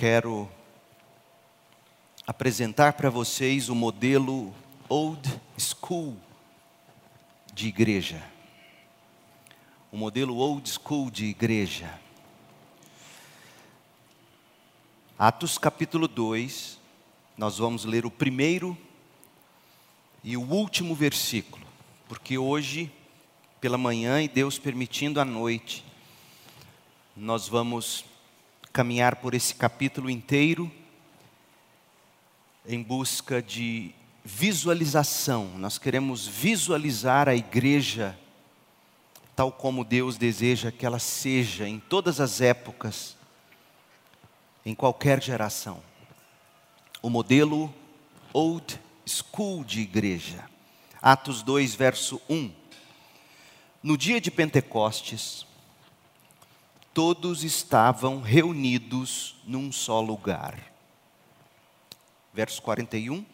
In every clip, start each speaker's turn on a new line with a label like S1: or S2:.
S1: quero apresentar para vocês o modelo Old School de igreja. O modelo Old School de igreja. Atos capítulo 2, nós vamos ler o primeiro e o último versículo, porque hoje, pela manhã e Deus permitindo à noite, nós vamos caminhar por esse capítulo inteiro em busca de visualização. Nós queremos visualizar a igreja tal como Deus deseja que ela seja em todas as épocas, em qualquer geração. O modelo Old School de igreja. Atos 2, verso 1. No dia de Pentecostes, todos estavam reunidos num só lugar. Verso 41.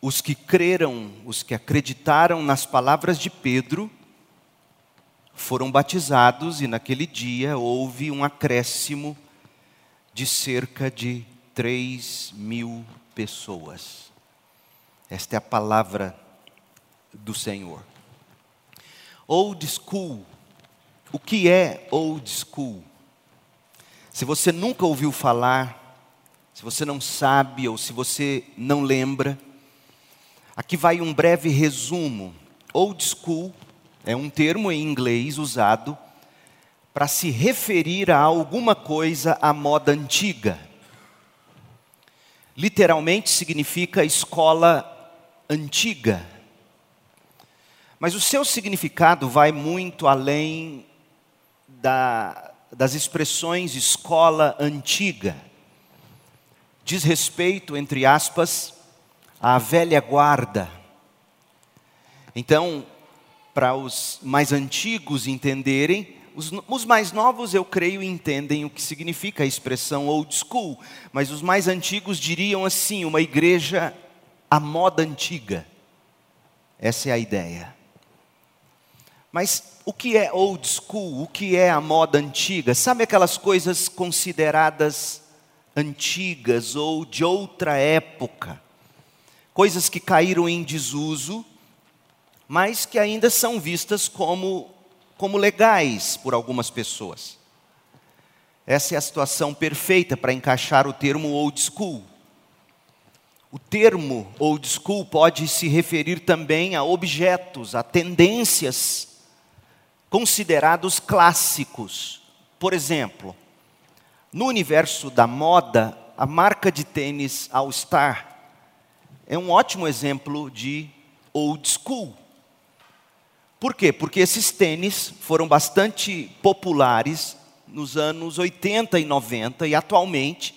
S1: Os que creram, os que acreditaram nas palavras de Pedro, foram batizados e naquele dia houve um acréscimo de cerca de 3 mil pessoas. Esta é a palavra do Senhor. Old school o que é old school? Se você nunca ouviu falar, se você não sabe ou se você não lembra, aqui vai um breve resumo. Old school é um termo em inglês usado para se referir a alguma coisa à moda antiga. Literalmente significa escola antiga. Mas o seu significado vai muito além da, das expressões escola antiga. Diz respeito, entre aspas, à velha guarda. Então, para os mais antigos entenderem, os, os, mais novos, eu creio, entendem o que significa a expressão old school, mas os mais antigos diriam assim: uma igreja à moda antiga. Essa é a ideia. Mas o que é old school? O que é a moda antiga? Sabe aquelas coisas consideradas antigas ou de outra época? Coisas que caíram em desuso, mas que ainda são vistas como, como legais por algumas pessoas. Essa é a situação perfeita para encaixar o termo old school. O termo old school pode se referir também a objetos, a tendências considerados clássicos. Por exemplo, no universo da moda, a marca de tênis All Star é um ótimo exemplo de old school. Por quê? Porque esses tênis foram bastante populares nos anos 80 e 90 e atualmente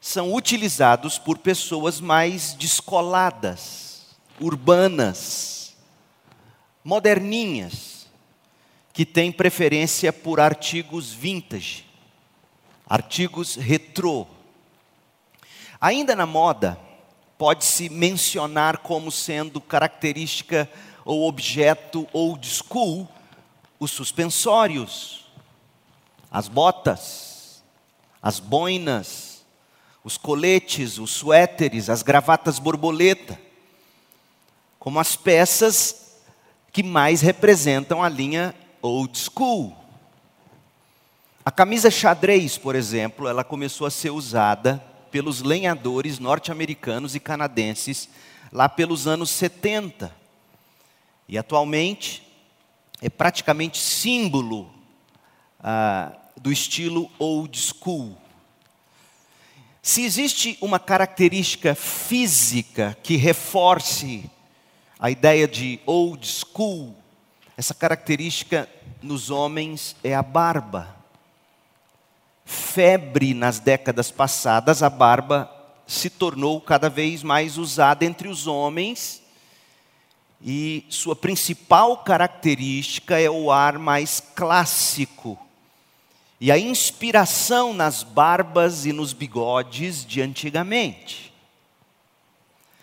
S1: são utilizados por pessoas mais descoladas, urbanas, moderninhas que tem preferência por artigos vintage, artigos retrô. Ainda na moda, pode-se mencionar como sendo característica ou objeto old school os suspensórios, as botas, as boinas, os coletes, os suéteres, as gravatas borboleta, como as peças que mais representam a linha old school. A camisa xadrez, por exemplo, ela começou a ser usada pelos lenhadores norte-americanos e canadenses lá pelos anos 70. E atualmente é praticamente símbolo ah, do estilo old school. Se existe uma característica física que reforce a ideia de old school, essa característica nos homens é a barba. Febre nas décadas passadas, a barba se tornou cada vez mais usada entre os homens e sua principal característica é o ar mais clássico. E a inspiração nas barbas e nos bigodes de antigamente.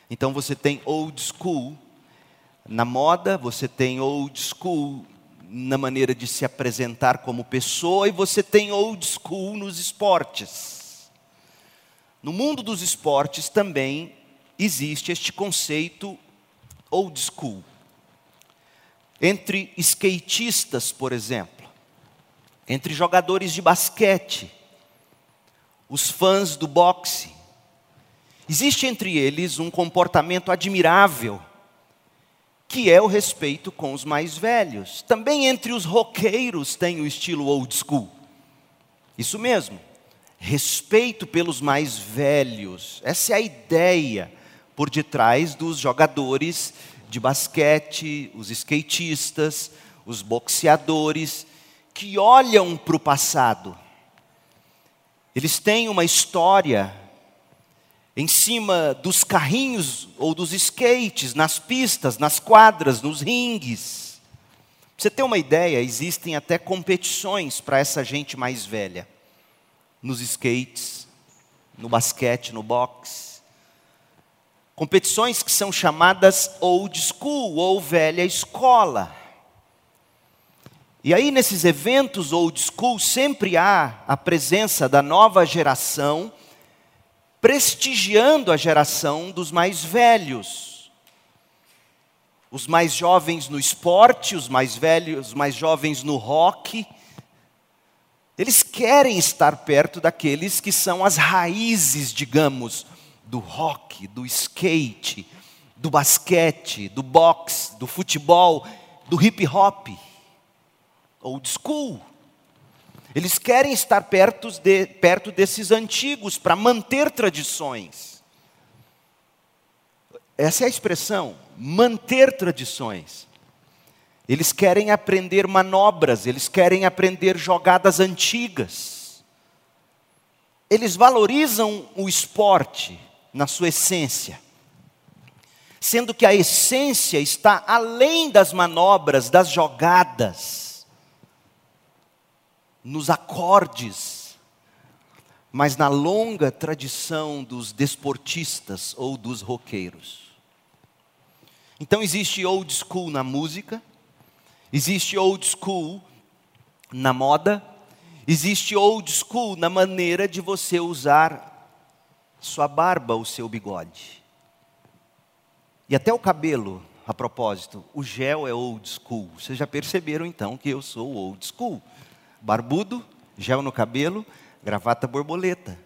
S1: Então você tem old school, na moda, você tem old school na maneira de se apresentar como pessoa e você tem old school nos esportes. No mundo dos esportes também existe este conceito old school. Entre skatistas, por exemplo, entre jogadores de basquete, os fãs do boxe, existe entre eles um comportamento admirável que é o respeito com os mais velhos. Também entre os roqueiros tem o estilo old school. Isso mesmo, respeito pelos mais velhos. Essa é a ideia por detrás dos jogadores de basquete, os skatistas, os boxeadores, que olham para o passado. Eles têm uma história em cima dos carrinhos ou dos skates, nas pistas, nas quadras, nos ringues. Pra você ter uma ideia, existem até competições para essa gente mais velha. Nos skates, no basquete, no boxe. Competições que são chamadas old school ou velha escola. E aí, nesses eventos old school, sempre há a presença da nova geração prestigiando a geração dos mais velhos. Os mais jovens no esporte, os mais velhos, os mais jovens no rock. Eles querem estar perto daqueles que são as raízes, digamos, do rock, do skate, do basquete, do boxe, do futebol, do hip hop, old school. Eles querem estar perto, de, perto desses antigos para manter tradições. Essa é a expressão, manter tradições. Eles querem aprender manobras, eles querem aprender jogadas antigas. Eles valorizam o esporte na sua essência, sendo que a essência está além das manobras, das jogadas nos acordes, mas na longa tradição dos desportistas ou dos roqueiros. Então existe old school na música, existe old school na moda, existe old school na maneira de você usar sua barba, o seu bigode. E até o cabelo, a propósito, o gel é old school. Vocês já perceberam então que eu sou old school barbudo, gel no cabelo, gravata borboleta.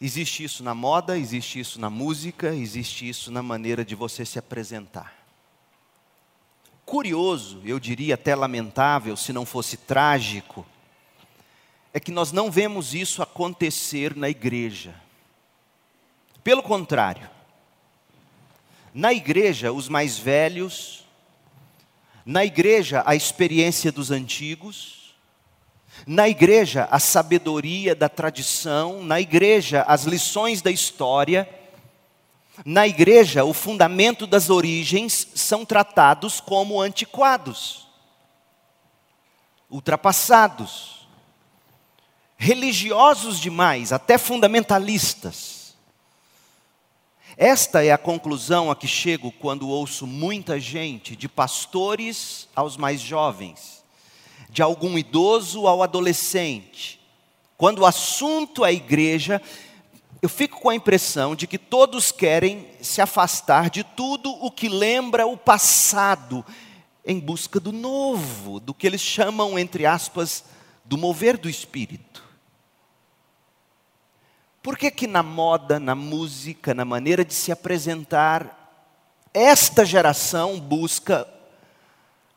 S1: Existe isso na moda, existe isso na música, existe isso na maneira de você se apresentar. Curioso, eu diria até lamentável, se não fosse trágico, é que nós não vemos isso acontecer na igreja. Pelo contrário, na igreja, os mais velhos, na igreja, a experiência dos antigos. Na igreja, a sabedoria da tradição. Na igreja, as lições da história. Na igreja, o fundamento das origens são tratados como antiquados, ultrapassados, religiosos demais, até fundamentalistas. Esta é a conclusão a que chego quando ouço muita gente, de pastores aos mais jovens, de algum idoso ao adolescente. Quando o assunto é igreja, eu fico com a impressão de que todos querem se afastar de tudo o que lembra o passado, em busca do novo, do que eles chamam, entre aspas, do mover do espírito. Por que que na moda, na música, na maneira de se apresentar, esta geração busca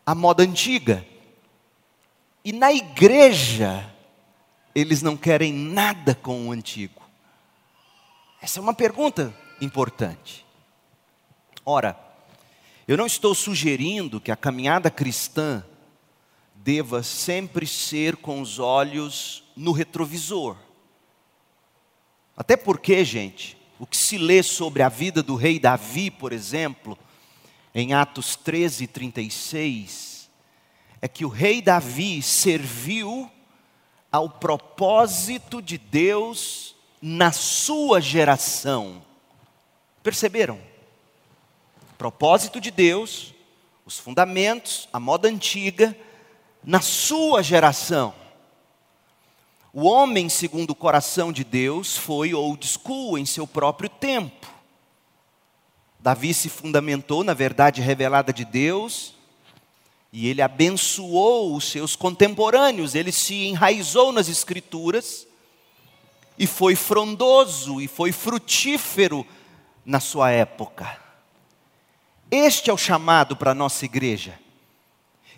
S1: a moda antiga? E na igreja, eles não querem nada com o antigo. Essa é uma pergunta importante. Ora, eu não estou sugerindo que a caminhada cristã deva sempre ser com os olhos no retrovisor. Até porque, gente, o que se lê sobre a vida do rei Davi, por exemplo, em Atos 13, 36, é que o rei Davi serviu ao propósito de Deus na sua geração. Perceberam? Propósito de Deus, os fundamentos, a moda antiga, na sua geração. O homem, segundo o coração de Deus, foi old school em seu próprio tempo. Davi se fundamentou na verdade revelada de Deus, e ele abençoou os seus contemporâneos, ele se enraizou nas Escrituras, e foi frondoso, e foi frutífero na sua época. Este é o chamado para a nossa igreja.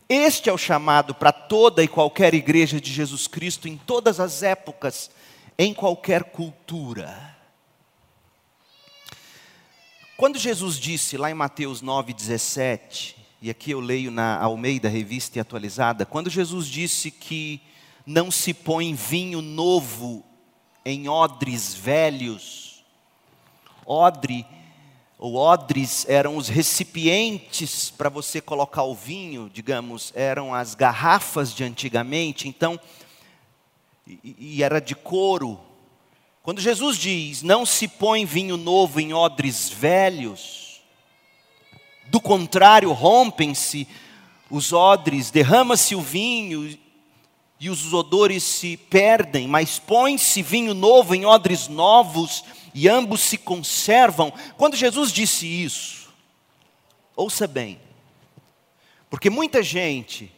S1: Este é o chamado para toda e qualquer igreja de Jesus Cristo, em todas as épocas, em qualquer cultura. Quando Jesus disse lá em Mateus 9,17, e aqui eu leio na Almeida Revista e Atualizada, quando Jesus disse que não se põe vinho novo em odres velhos, odre ou odres eram os recipientes para você colocar o vinho, digamos, eram as garrafas de antigamente, então, e, e era de couro. Quando Jesus diz, não se põe vinho novo em odres velhos, do contrário, rompem-se os odres, derrama-se o vinho e os odores se perdem, mas põe-se vinho novo em odres novos e ambos se conservam. Quando Jesus disse isso, ouça bem, porque muita gente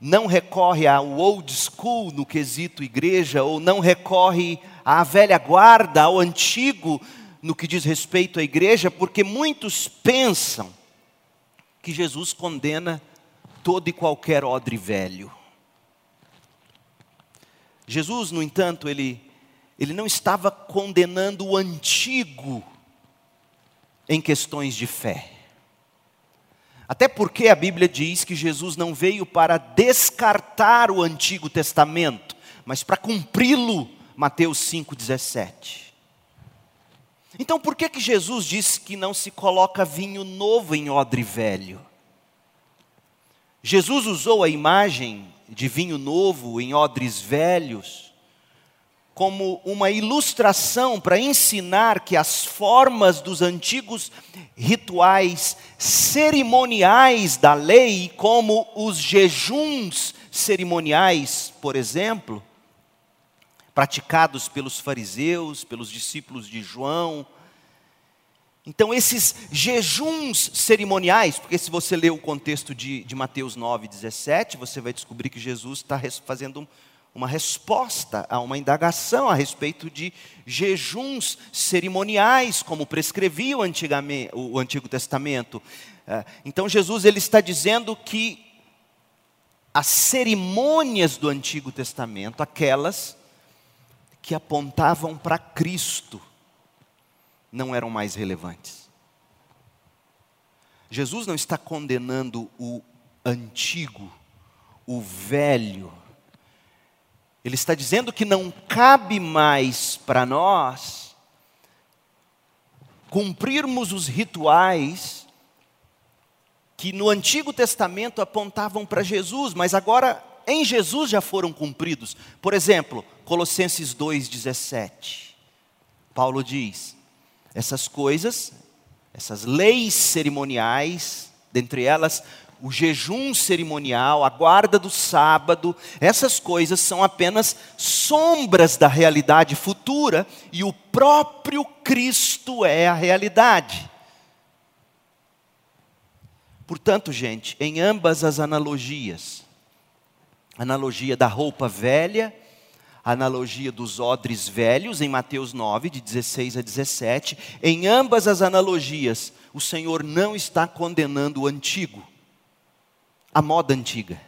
S1: não recorre ao old school no quesito igreja, ou não recorre à velha guarda, ao antigo no que diz respeito à igreja, porque muitos pensam que Jesus condena todo e qualquer odre velho. Jesus, no entanto, ele ele não estava condenando o antigo em questões de fé. Até porque a Bíblia diz que Jesus não veio para descartar o Antigo Testamento, mas para cumpri-lo, Mateus 5,17. Então por que, que Jesus disse que não se coloca vinho novo em odre velho? Jesus usou a imagem de vinho novo em odres velhos como uma ilustração para ensinar que as formas dos antigos rituais cerimoniais da lei, como os jejuns cerimoniais, por exemplo, praticados pelos fariseus, pelos discípulos de João. Então, esses jejuns cerimoniais, porque se você ler o contexto de, de Mateus 9, 17, você vai descobrir que Jesus está fazendo um uma resposta a uma indagação a respeito de jejuns cerimoniais, como prescrevia o, o Antigo Testamento. É, então Jesus ele está dizendo que as cerimônias do Antigo Testamento, aquelas que apontavam para Cristo, não eram mais relevantes. Jesus não está condenando o antigo, o velho, ele está dizendo que não cabe mais para nós cumprirmos os rituais que no Antigo Testamento apontavam para Jesus, mas agora em Jesus já foram cumpridos. Por exemplo, Colossenses 2,17. Paulo diz: essas coisas, essas leis cerimoniais, dentre elas o jejum cerimonial, a guarda do sábado, essas coisas são apenas sombras da realidade futura e o próprio Cristo é a realidade. Portanto, gente, em ambas as analogias, analogia da roupa velha, analogia dos odres velhos, em Mateus 9, de 16 a 17, em ambas as analogias, o Senhor não está condenando o antigo a moda antiga.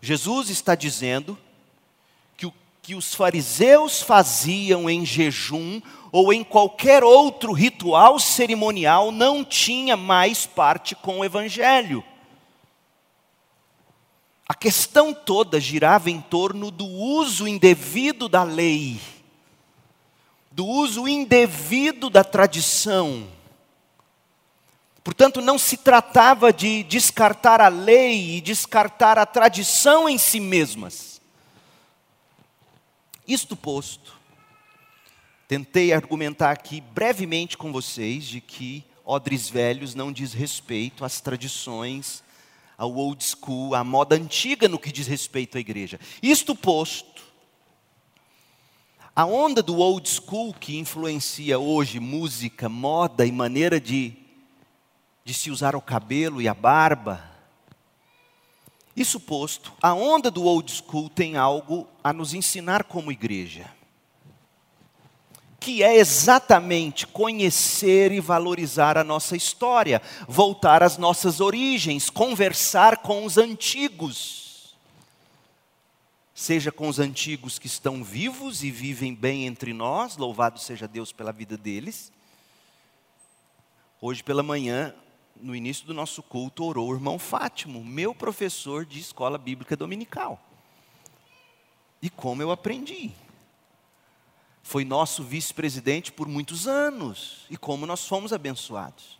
S1: Jesus está dizendo que o que os fariseus faziam em jejum ou em qualquer outro ritual cerimonial não tinha mais parte com o Evangelho. A questão toda girava em torno do uso indevido da lei, do uso indevido da tradição Portanto, não se tratava de descartar a lei e descartar a tradição em si mesmas. Isto posto, tentei argumentar aqui brevemente com vocês de que odres velhos não diz respeito às tradições, ao old school, à moda antiga no que diz respeito à igreja. Isto posto, a onda do old school que influencia hoje música, moda e maneira de, de se usar o cabelo e a barba, isso posto, a onda do old school tem algo a nos ensinar como igreja que é exatamente conhecer e valorizar a nossa história, voltar às nossas origens, conversar com os antigos. Seja com os antigos que estão vivos e vivem bem entre nós, louvado seja Deus pela vida deles. Hoje pela manhã, no início do nosso culto, orou o irmão Fátimo, meu professor de escola bíblica dominical. E como eu aprendi foi nosso vice-presidente por muitos anos e como nós fomos abençoados.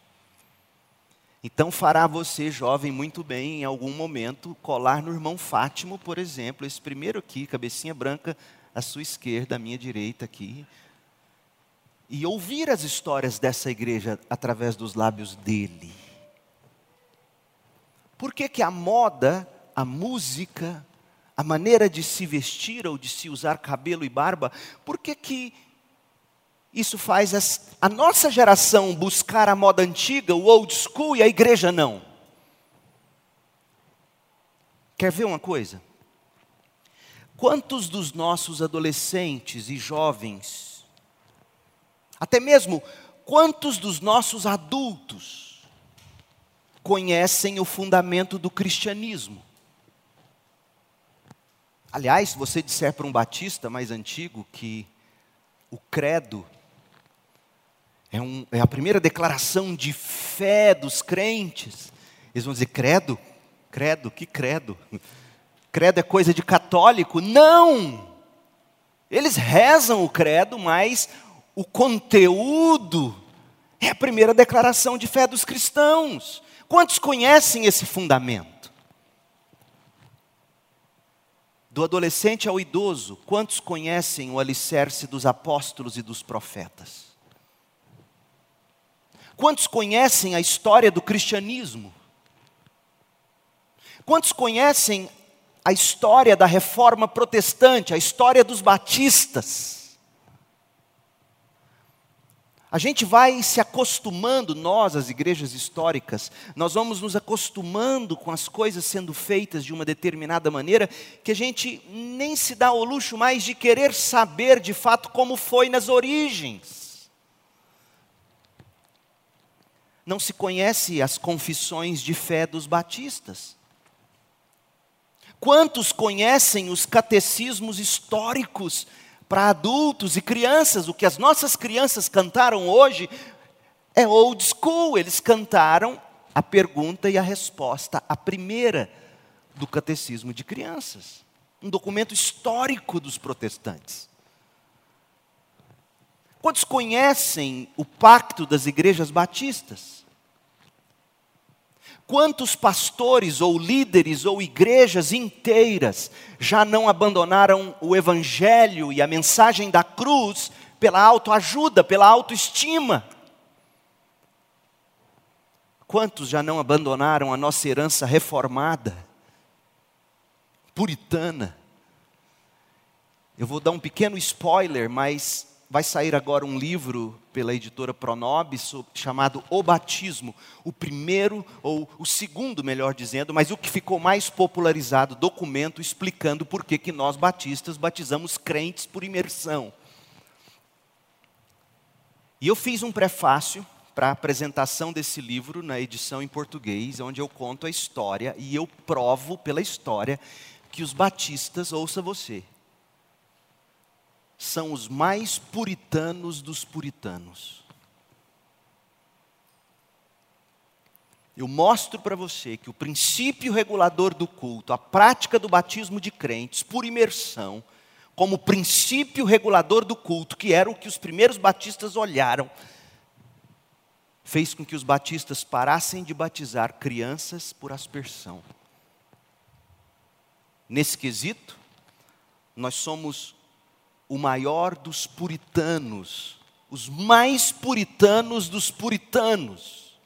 S1: Então fará você, jovem, muito bem em algum momento colar no irmão Fátimo, por exemplo, esse primeiro aqui, cabecinha branca à sua esquerda, à minha direita aqui, e ouvir as histórias dessa igreja através dos lábios dele. Por que, que a moda, a música, a maneira de se vestir ou de se usar cabelo e barba, por que que isso faz a nossa geração buscar a moda antiga, o old school, e a igreja não? Quer ver uma coisa? Quantos dos nossos adolescentes e jovens, até mesmo quantos dos nossos adultos, conhecem o fundamento do cristianismo? Aliás, se você disser para um batista mais antigo que o credo é, um, é, a primeira declaração de fé dos crentes, eles vão dizer: credo? Credo? Que credo? Credo é coisa de católico? Não! Eles rezam o credo, mas o conteúdo é a primeira declaração de fé dos cristãos. Quantos conhecem esse fundamento? Do adolescente ao idoso, quantos conhecem o alicerce dos apóstolos e dos profetas? Quantos conhecem a história do cristianismo? Quantos conhecem a história da reforma protestante, a história dos batistas? A gente vai se acostumando, nós, as igrejas históricas, nós vamos nos acostumando com as coisas sendo feitas de uma determinada maneira, que a gente nem se dá o luxo mais de querer saber de fato como foi nas origens. Não se conhece as confissões de fé dos batistas. Quantos conhecem os catecismos históricos para adultos e crianças. O que as nossas crianças cantaram hoje é old school. Eles cantaram a pergunta e a resposta, a primeira do catecismo de crianças. Um documento histórico dos protestantes. Quantos conhecem o pacto das igrejas batistas? Quantos pastores ou líderes ou igrejas inteiras já não abandonaram o evangelho e a mensagem da cruz pela autoajuda, pela autoestima? Quantos já não abandonaram a nossa herança reformada, puritana? Eu vou dar um pequeno spoiler, mas vai sair agora um livro pela editora Pronobis chamado O Batismo, o primeiro ou o segundo, melhor dizendo, mas o que ficou mais popularizado, documento explicando por que que nós batistas batizamos crentes por imersão. E eu fiz um prefácio para a apresentação desse livro na edição em português, onde eu conto a história e eu provo pela história que os batistas, ouça você, são os mais puritanos dos puritanos. Eu mostro para você que o princípio regulador do culto, a prática do batismo de crentes por imersão, como princípio regulador do culto, que era o que os primeiros batistas olharam, fez com que os batistas parassem de batizar crianças por aspersão. Nesse quesito, nós somos o maior dos puritanos, os mais puritanos dos puritanos.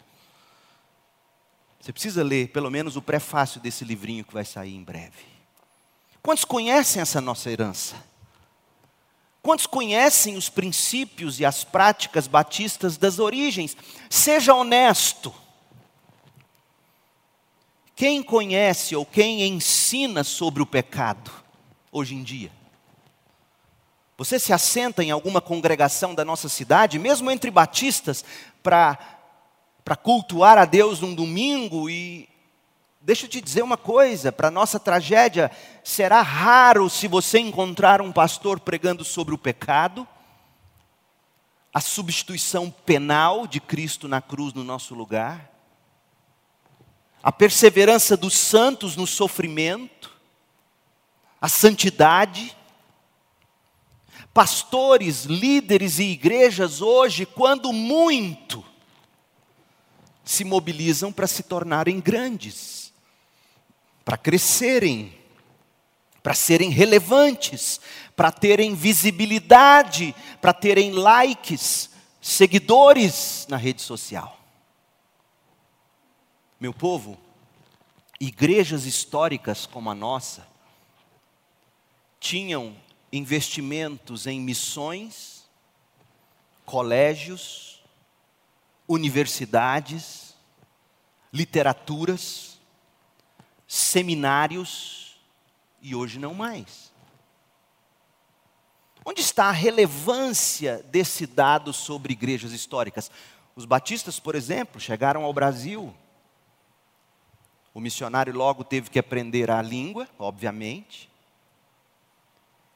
S1: Você precisa ler pelo menos o prefácio desse livrinho que vai sair em breve. Quantos conhecem essa nossa herança? Quantos conhecem os princípios e as práticas batistas das origens? Seja honesto. Quem conhece ou quem ensina sobre o pecado hoje em dia? Você se assenta em alguma congregação da nossa cidade, mesmo entre batistas, para cultuar a Deus num domingo e Deixa eu te dizer uma coisa: para nossa tragédia, será raro se você encontrar um pastor pregando sobre o pecado, a substituição penal de Cristo na cruz no nosso lugar, a perseverança dos santos no sofrimento, a santidade. Pastores, líderes e igrejas hoje, quando muito, se mobilizam para se tornarem grandes para crescerem, para serem relevantes, para terem visibilidade, para terem likes, seguidores na rede social. Meu povo, igrejas históricas como a nossa tinham investimentos em missões, colégios, universidades, literaturas, seminários e hoje não mais. Onde está a relevância desse dado sobre igrejas históricas? Os batistas, por exemplo, chegaram ao Brasil. O missionário logo teve que aprender a língua, obviamente.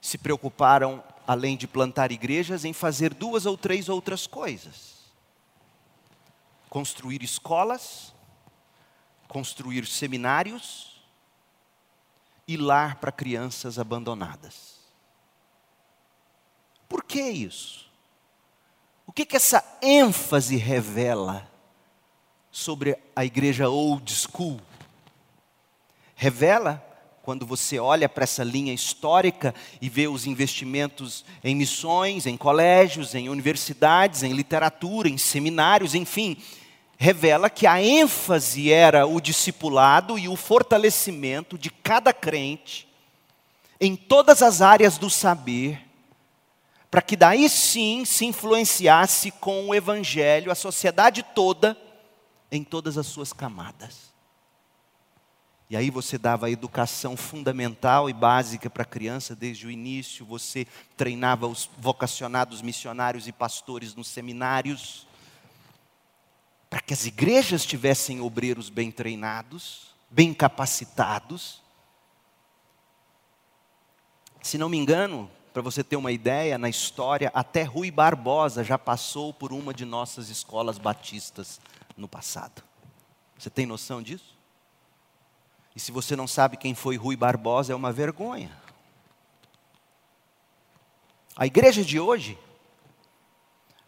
S1: Se preocuparam, além de plantar igrejas, em fazer duas ou três outras coisas: construir escolas, construir seminários e lar para crianças abandonadas. Por que isso? O que, que essa ênfase revela sobre a igreja old school? Revela quando você olha para essa linha histórica e vê os investimentos em missões, em colégios, em universidades, em literatura, em seminários, enfim, revela que a ênfase era o discipulado e o fortalecimento de cada crente em todas as áreas do saber, para que daí sim se influenciasse com o evangelho a sociedade toda em todas as suas camadas. E aí você dava a educação fundamental e básica para a criança desde o início, você treinava os vocacionados missionários e pastores nos seminários para que as igrejas tivessem obreiros bem treinados, bem capacitados. Se não me engano, para você ter uma ideia, na história, até Rui Barbosa já passou por uma de nossas escolas batistas no passado. Você tem noção disso? E se você não sabe quem foi Rui Barbosa, é uma vergonha. A igreja de hoje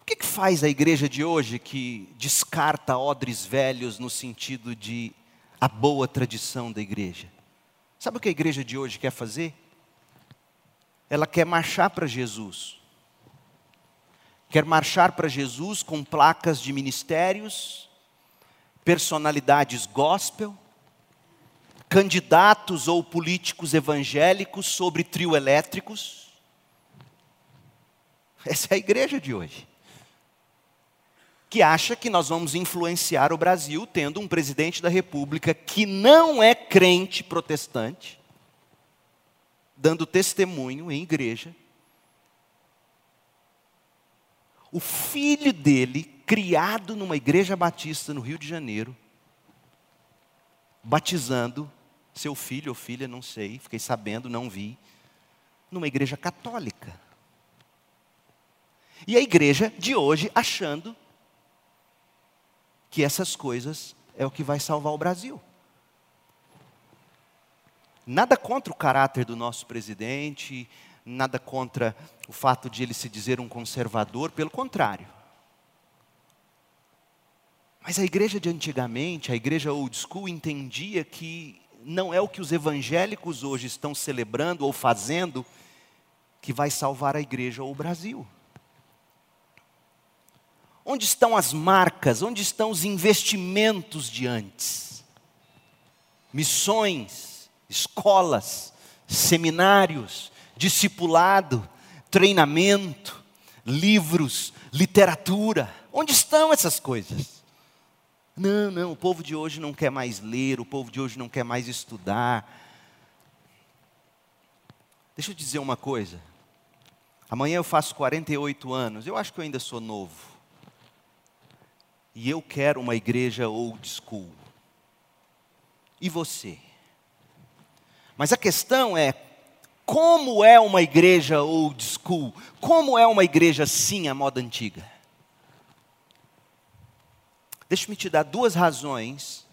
S1: o que, que faz a igreja de hoje que descarta odres velhos no sentido de a boa tradição da igreja? Sabe o que a igreja de hoje quer fazer? Ela quer marchar para Jesus. Quer marchar para Jesus com placas de ministérios, personalidades gospel, candidatos ou políticos evangélicos sobre trio elétricos. Essa é a igreja de hoje que acha que nós vamos influenciar o Brasil tendo um presidente da República que não é crente protestante, dando testemunho em igreja. O filho dele, criado numa igreja batista no Rio de Janeiro, batizando seu filho ou filha, não sei, fiquei sabendo, não vi, numa igreja católica. E a igreja de hoje achando que essas coisas é o que vai salvar o Brasil. Nada contra o caráter do nosso presidente, nada contra o fato de ele se dizer um conservador, pelo contrário. Mas a igreja de antigamente, a igreja old school, entendia que não é o que os evangélicos hoje estão celebrando ou fazendo que vai salvar a igreja ou o Brasil. Onde estão as marcas? Onde estão os investimentos de antes? missões, escolas, seminários, discipulado, treinamento, livros, literatura. Onde estão essas coisas? Não, não, o povo de hoje não quer mais ler, o povo de hoje não quer mais estudar. Deixa eu dizer uma coisa. Amanhã eu faço 48 anos, eu acho que eu ainda sou novo. E eu quero uma igreja old school. E você? Mas a questão é: como é uma igreja old school? Como é uma igreja assim, a moda antiga? Deixa-me te dar duas razões,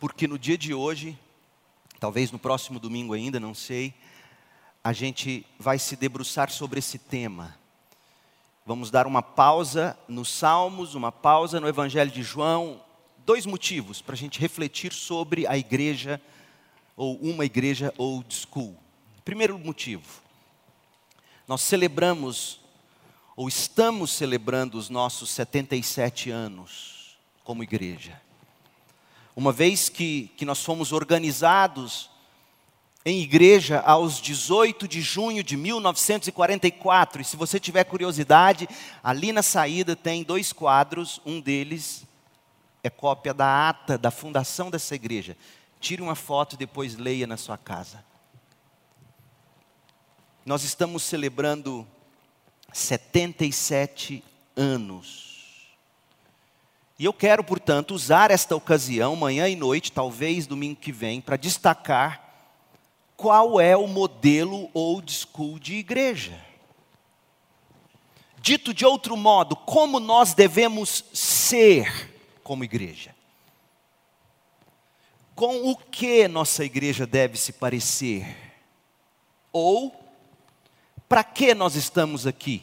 S1: porque no dia de hoje, talvez no próximo domingo ainda, não sei, a gente vai se debruçar sobre esse tema. Vamos dar uma pausa nos Salmos, uma pausa no Evangelho de João. Dois motivos para a gente refletir sobre a igreja, ou uma igreja old school. Primeiro motivo, nós celebramos, ou estamos celebrando os nossos 77 anos como igreja. Uma vez que, que nós fomos organizados em igreja aos 18 de junho de 1944, e se você tiver curiosidade, ali na saída tem dois quadros, um deles é cópia da ata da fundação dessa igreja. Tire uma foto e depois leia na sua casa. Nós estamos celebrando 77 anos e eu quero, portanto, usar esta ocasião, manhã e noite, talvez domingo que vem, para destacar qual é o modelo old school de igreja. Dito de outro modo, como nós devemos ser como igreja. Com o que nossa igreja deve se parecer? Ou, para que nós estamos aqui?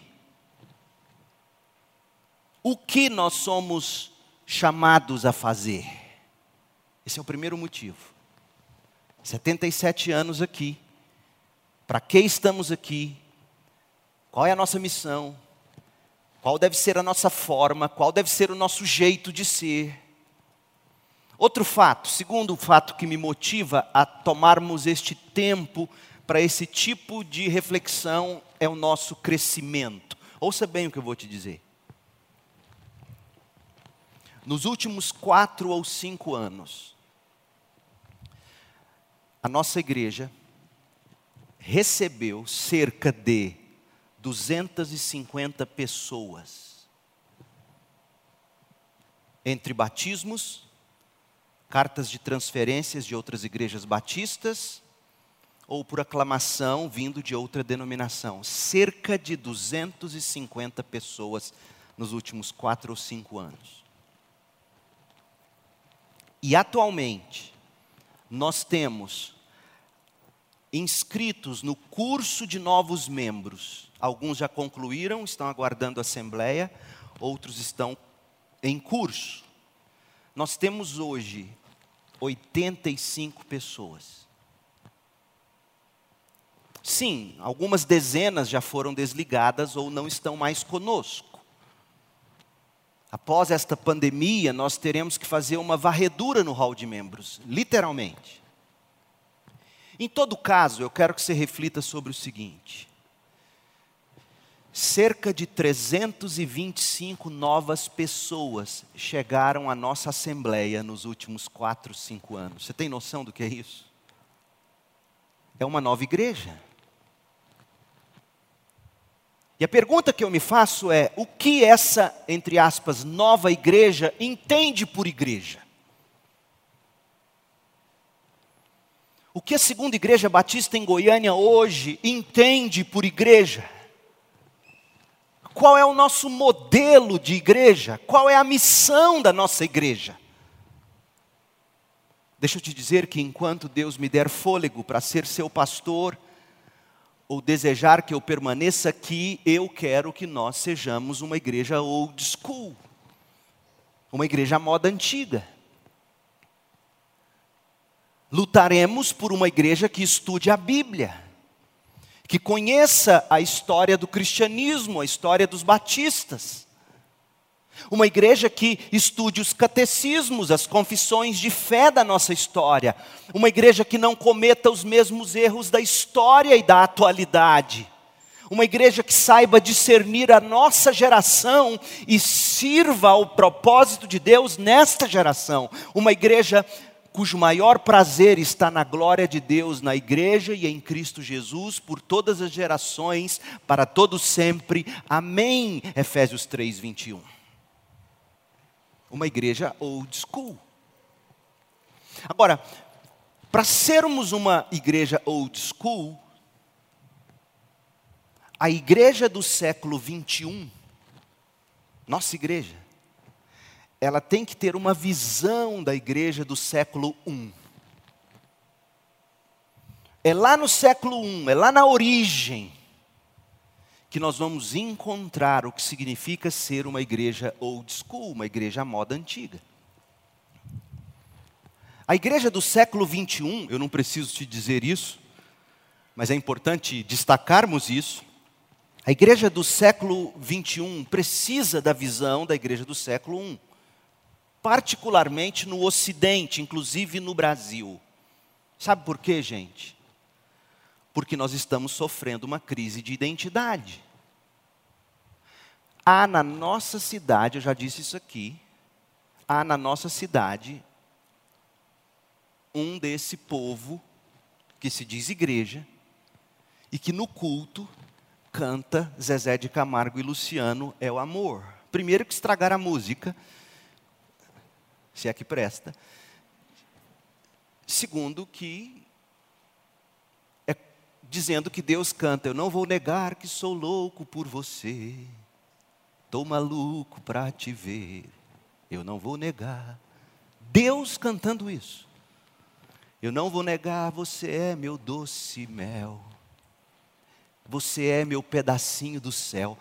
S1: O que nós somos chamados a fazer. Esse é o primeiro motivo. 77 anos aqui. Para que estamos aqui? Qual é a nossa missão? Qual deve ser a nossa forma? Qual deve ser o nosso jeito de ser? Outro fato, segundo fato que me motiva a tomarmos este tempo para esse tipo de reflexão é o nosso crescimento. Ouça bem o que eu vou te dizer nos últimos quatro ou cinco anos, a nossa igreja recebeu cerca de 250 pessoas. Entre batismos, cartas de transferências de outras igrejas batistas, ou por aclamação vindo de outra denominação. Cerca de 250 pessoas nos últimos quatro ou cinco anos. E atualmente, nós temos inscritos no curso de novos membros. Alguns já concluíram, estão aguardando a assembleia, outros estão em curso. Nós temos hoje 85 pessoas. Sim, algumas dezenas já foram desligadas ou não estão mais conosco. Após esta pandemia, nós teremos que fazer uma varredura no hall de membros, literalmente. Em todo caso, eu quero que você reflita sobre o seguinte: cerca de 325 novas pessoas chegaram à nossa assembleia nos últimos 4, 5 anos. Você tem noção do que é isso? É uma nova igreja. E a pergunta que eu me faço é: o que essa, entre aspas, nova igreja entende por igreja? O que a segunda igreja batista em Goiânia hoje entende por igreja? Qual é o nosso modelo de igreja? Qual é a missão da nossa igreja? Deixa eu te dizer que enquanto Deus me der fôlego para ser seu pastor, ou desejar que eu permaneça aqui, eu quero que nós sejamos uma igreja old school, uma igreja moda antiga. Lutaremos por uma igreja que estude a Bíblia, que conheça a história do cristianismo, a história dos batistas, Uma igreja que estude os catecismos, as confissões de fé da nossa história. Uma igreja que não cometa os mesmos erros da história e da atualidade. Uma igreja que saiba discernir a nossa geração e sirva ao propósito de Deus nesta geração. Uma igreja cujo maior prazer está na glória de Deus na igreja e em Cristo Jesus por todas as gerações, para todos sempre. Amém. Efésios 3, 21 uma igreja old school. Agora, para sermos uma igreja old school, a igreja do século 21, nossa igreja, ela tem que ter uma visão da igreja do século 1. É lá no século 1, é lá na origem, que nós vamos encontrar o que significa ser uma igreja old school, uma igreja à moda antiga. A igreja do século 21, eu não preciso te dizer isso, mas é importante destacarmos isso. A igreja do século 21 precisa da visão da igreja do século I, particularmente no Ocidente, inclusive no Brasil. Sabe por quê, gente? Porque nós estamos sofrendo uma crise de identidade. Há na nossa cidade, eu já disse isso aqui, há na nossa cidade um desse povo que se diz igreja e que no culto canta Zezé de Camargo e Luciano é o amor. Primeiro que estragar a música, se é que presta. Segundo que dizendo que Deus canta: Eu não vou negar que sou louco por você, estou maluco para te ver, eu não vou negar. Deus cantando isso. Eu não vou negar, você é meu doce mel, você é meu pedacinho do céu.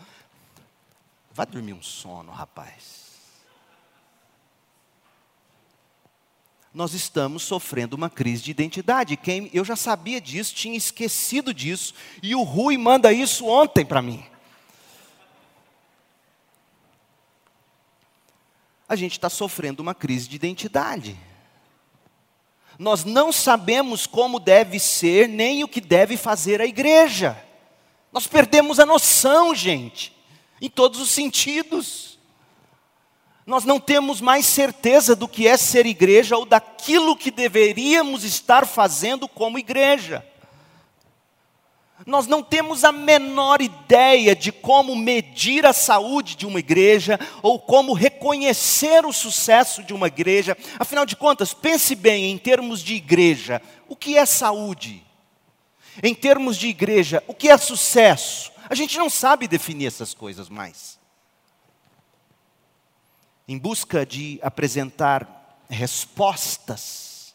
S1: Vai dormir um sono, rapaz. Nós estamos sofrendo uma crise de identidade. Quem eu já sabia disso, tinha esquecido disso, e o Rui manda isso ontem para mim. A gente está sofrendo uma crise de identidade. Nós não sabemos como deve ser, nem o que deve fazer a igreja. Nós perdemos a noção, gente, em todos os sentidos nós não temos mais certeza do que é ser igreja ou daquilo que deveríamos estar fazendo como igreja. Nós não temos a menor ideia de como medir a saúde de uma igreja ou como reconhecer o sucesso de uma igreja. Afinal de contas, pense bem em termos de igreja: o que é saúde? Em termos de igreja, o que é sucesso? A gente não sabe definir essas coisas mais em busca de apresentar respostas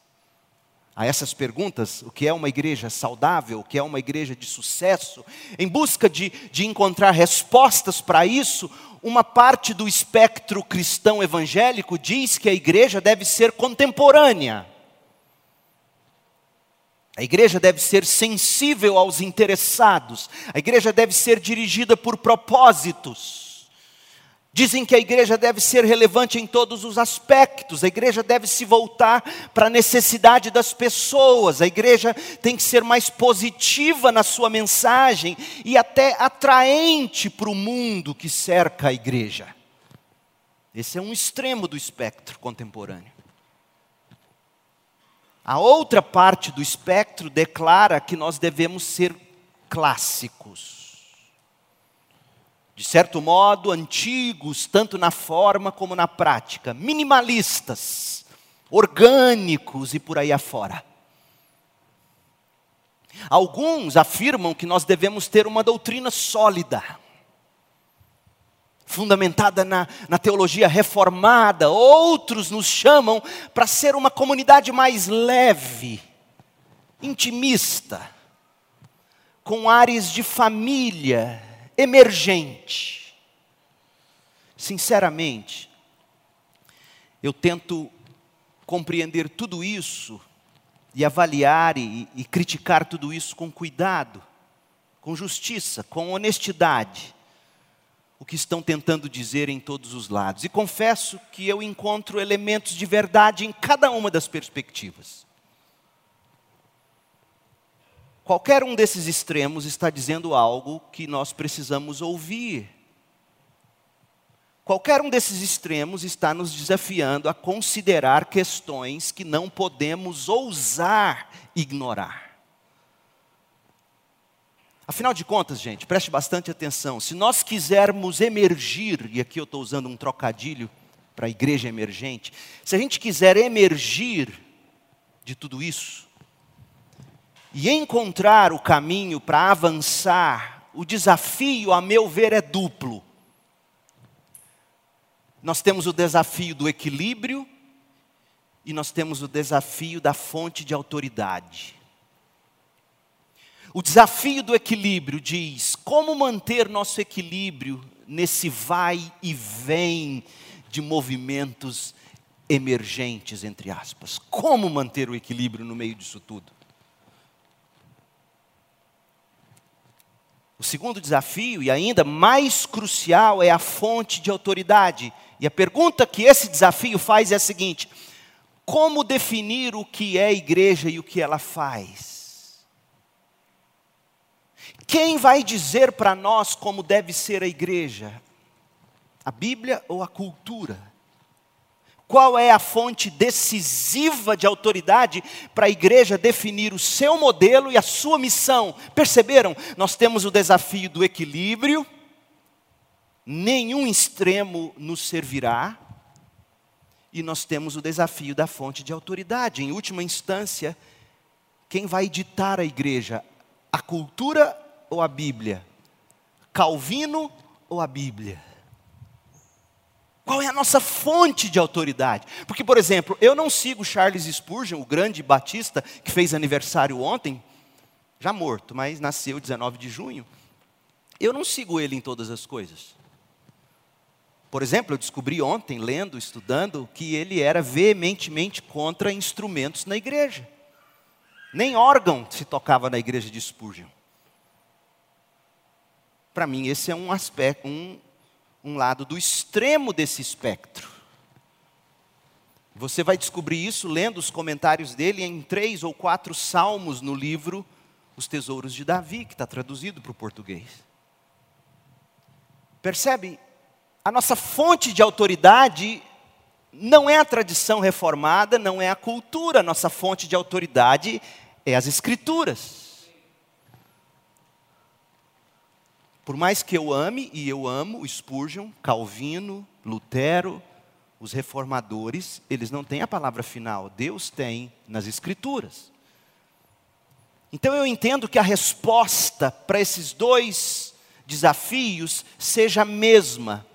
S1: a essas perguntas, o que é uma igreja saudável, o que é uma igreja de sucesso, em busca de, de encontrar respostas para isso, uma parte do espectro cristão evangélico diz que a igreja deve ser contemporânea. A igreja deve ser sensível aos interessados, a igreja deve ser dirigida por propósitos. Dizem que a igreja deve ser relevante em todos os aspectos, a igreja deve se voltar para a necessidade das pessoas, a igreja tem que ser mais positiva na sua mensagem e até atraente para o mundo que cerca a igreja. Esse é um extremo do espectro contemporâneo. A outra parte do espectro declara que nós devemos ser clássicos de certo modo, antigos, tanto na forma como na prática, minimalistas, orgânicos e por aí afora. Alguns afirmam que nós devemos ter uma doutrina sólida, fundamentada na, na teologia reformada, outros nos chamam para ser uma comunidade mais leve, intimista, com ares de família, emergente. Sinceramente, eu tento compreender tudo isso e avaliar e, e, criticar tudo isso com cuidado, com justiça, com honestidade. o que estão tentando dizer em todos os lados. E confesso que eu encontro elementos de verdade em cada uma das perspectivas. Qualquer um desses extremos está dizendo algo que nós precisamos ouvir. Qualquer um desses extremos está nos desafiando a considerar questões que não podemos ousar ignorar. Afinal de contas, gente, preste bastante atenção. Se nós quisermos emergir, e aqui eu estou usando um trocadilho para a igreja emergente, se a gente quiser emergir de tudo isso, e encontrar o caminho para avançar, o desafio, a meu ver, é duplo. Nós temos o desafio do equilíbrio e nós temos o desafio da fonte de autoridade. O desafio do equilíbrio diz como manter nosso equilíbrio nesse vai e vem de movimentos emergentes, entre aspas. Como manter o equilíbrio no meio disso tudo? O segundo desafio, e ainda mais crucial, é a fonte de autoridade. E a pergunta que esse desafio faz é a seguinte: como definir o que é igreja e o que ela faz? Quem vai dizer para nós como deve ser a igreja? A Bíblia ou a cultura? Qual é a fonte decisiva de autoridade para a igreja definir o seu modelo e a sua missão? Perceberam? Nós temos o desafio do equilíbrio, nenhum extremo nos servirá, e nós temos o desafio da fonte de autoridade. Em última instância, quem vai ditar a igreja? A cultura ou a Bíblia? Calvino ou a Bíblia? Qual é a nossa fonte de autoridade? Porque, por exemplo, eu não sigo Charles Spurgeon, o grande batista que fez aniversário ontem, já morto, mas nasceu 19 de junho. Eu não sigo ele em todas as coisas. Por exemplo, eu descobri ontem, lendo, estudando, que ele era veementemente contra instrumentos na igreja. Nem órgão se tocava na igreja de Spurgeon. Para mim, esse é um aspecto, um, um lado do extremo desse espectro. Você vai descobrir isso lendo os comentários dele em três ou quatro salmos no livro Os Tesouros de Davi, que está traduzido para o português. Percebe? A nossa fonte de autoridade não é a tradição reformada, não é a cultura, a nossa fonte de autoridade é as Escrituras. Por mais que eu ame, e eu amo Spurgeon, Calvino, Lutero, os reformadores, eles não têm a palavra final, Deus tem nas Escrituras. Então eu entendo que a resposta para esses dois desafios seja a mesma.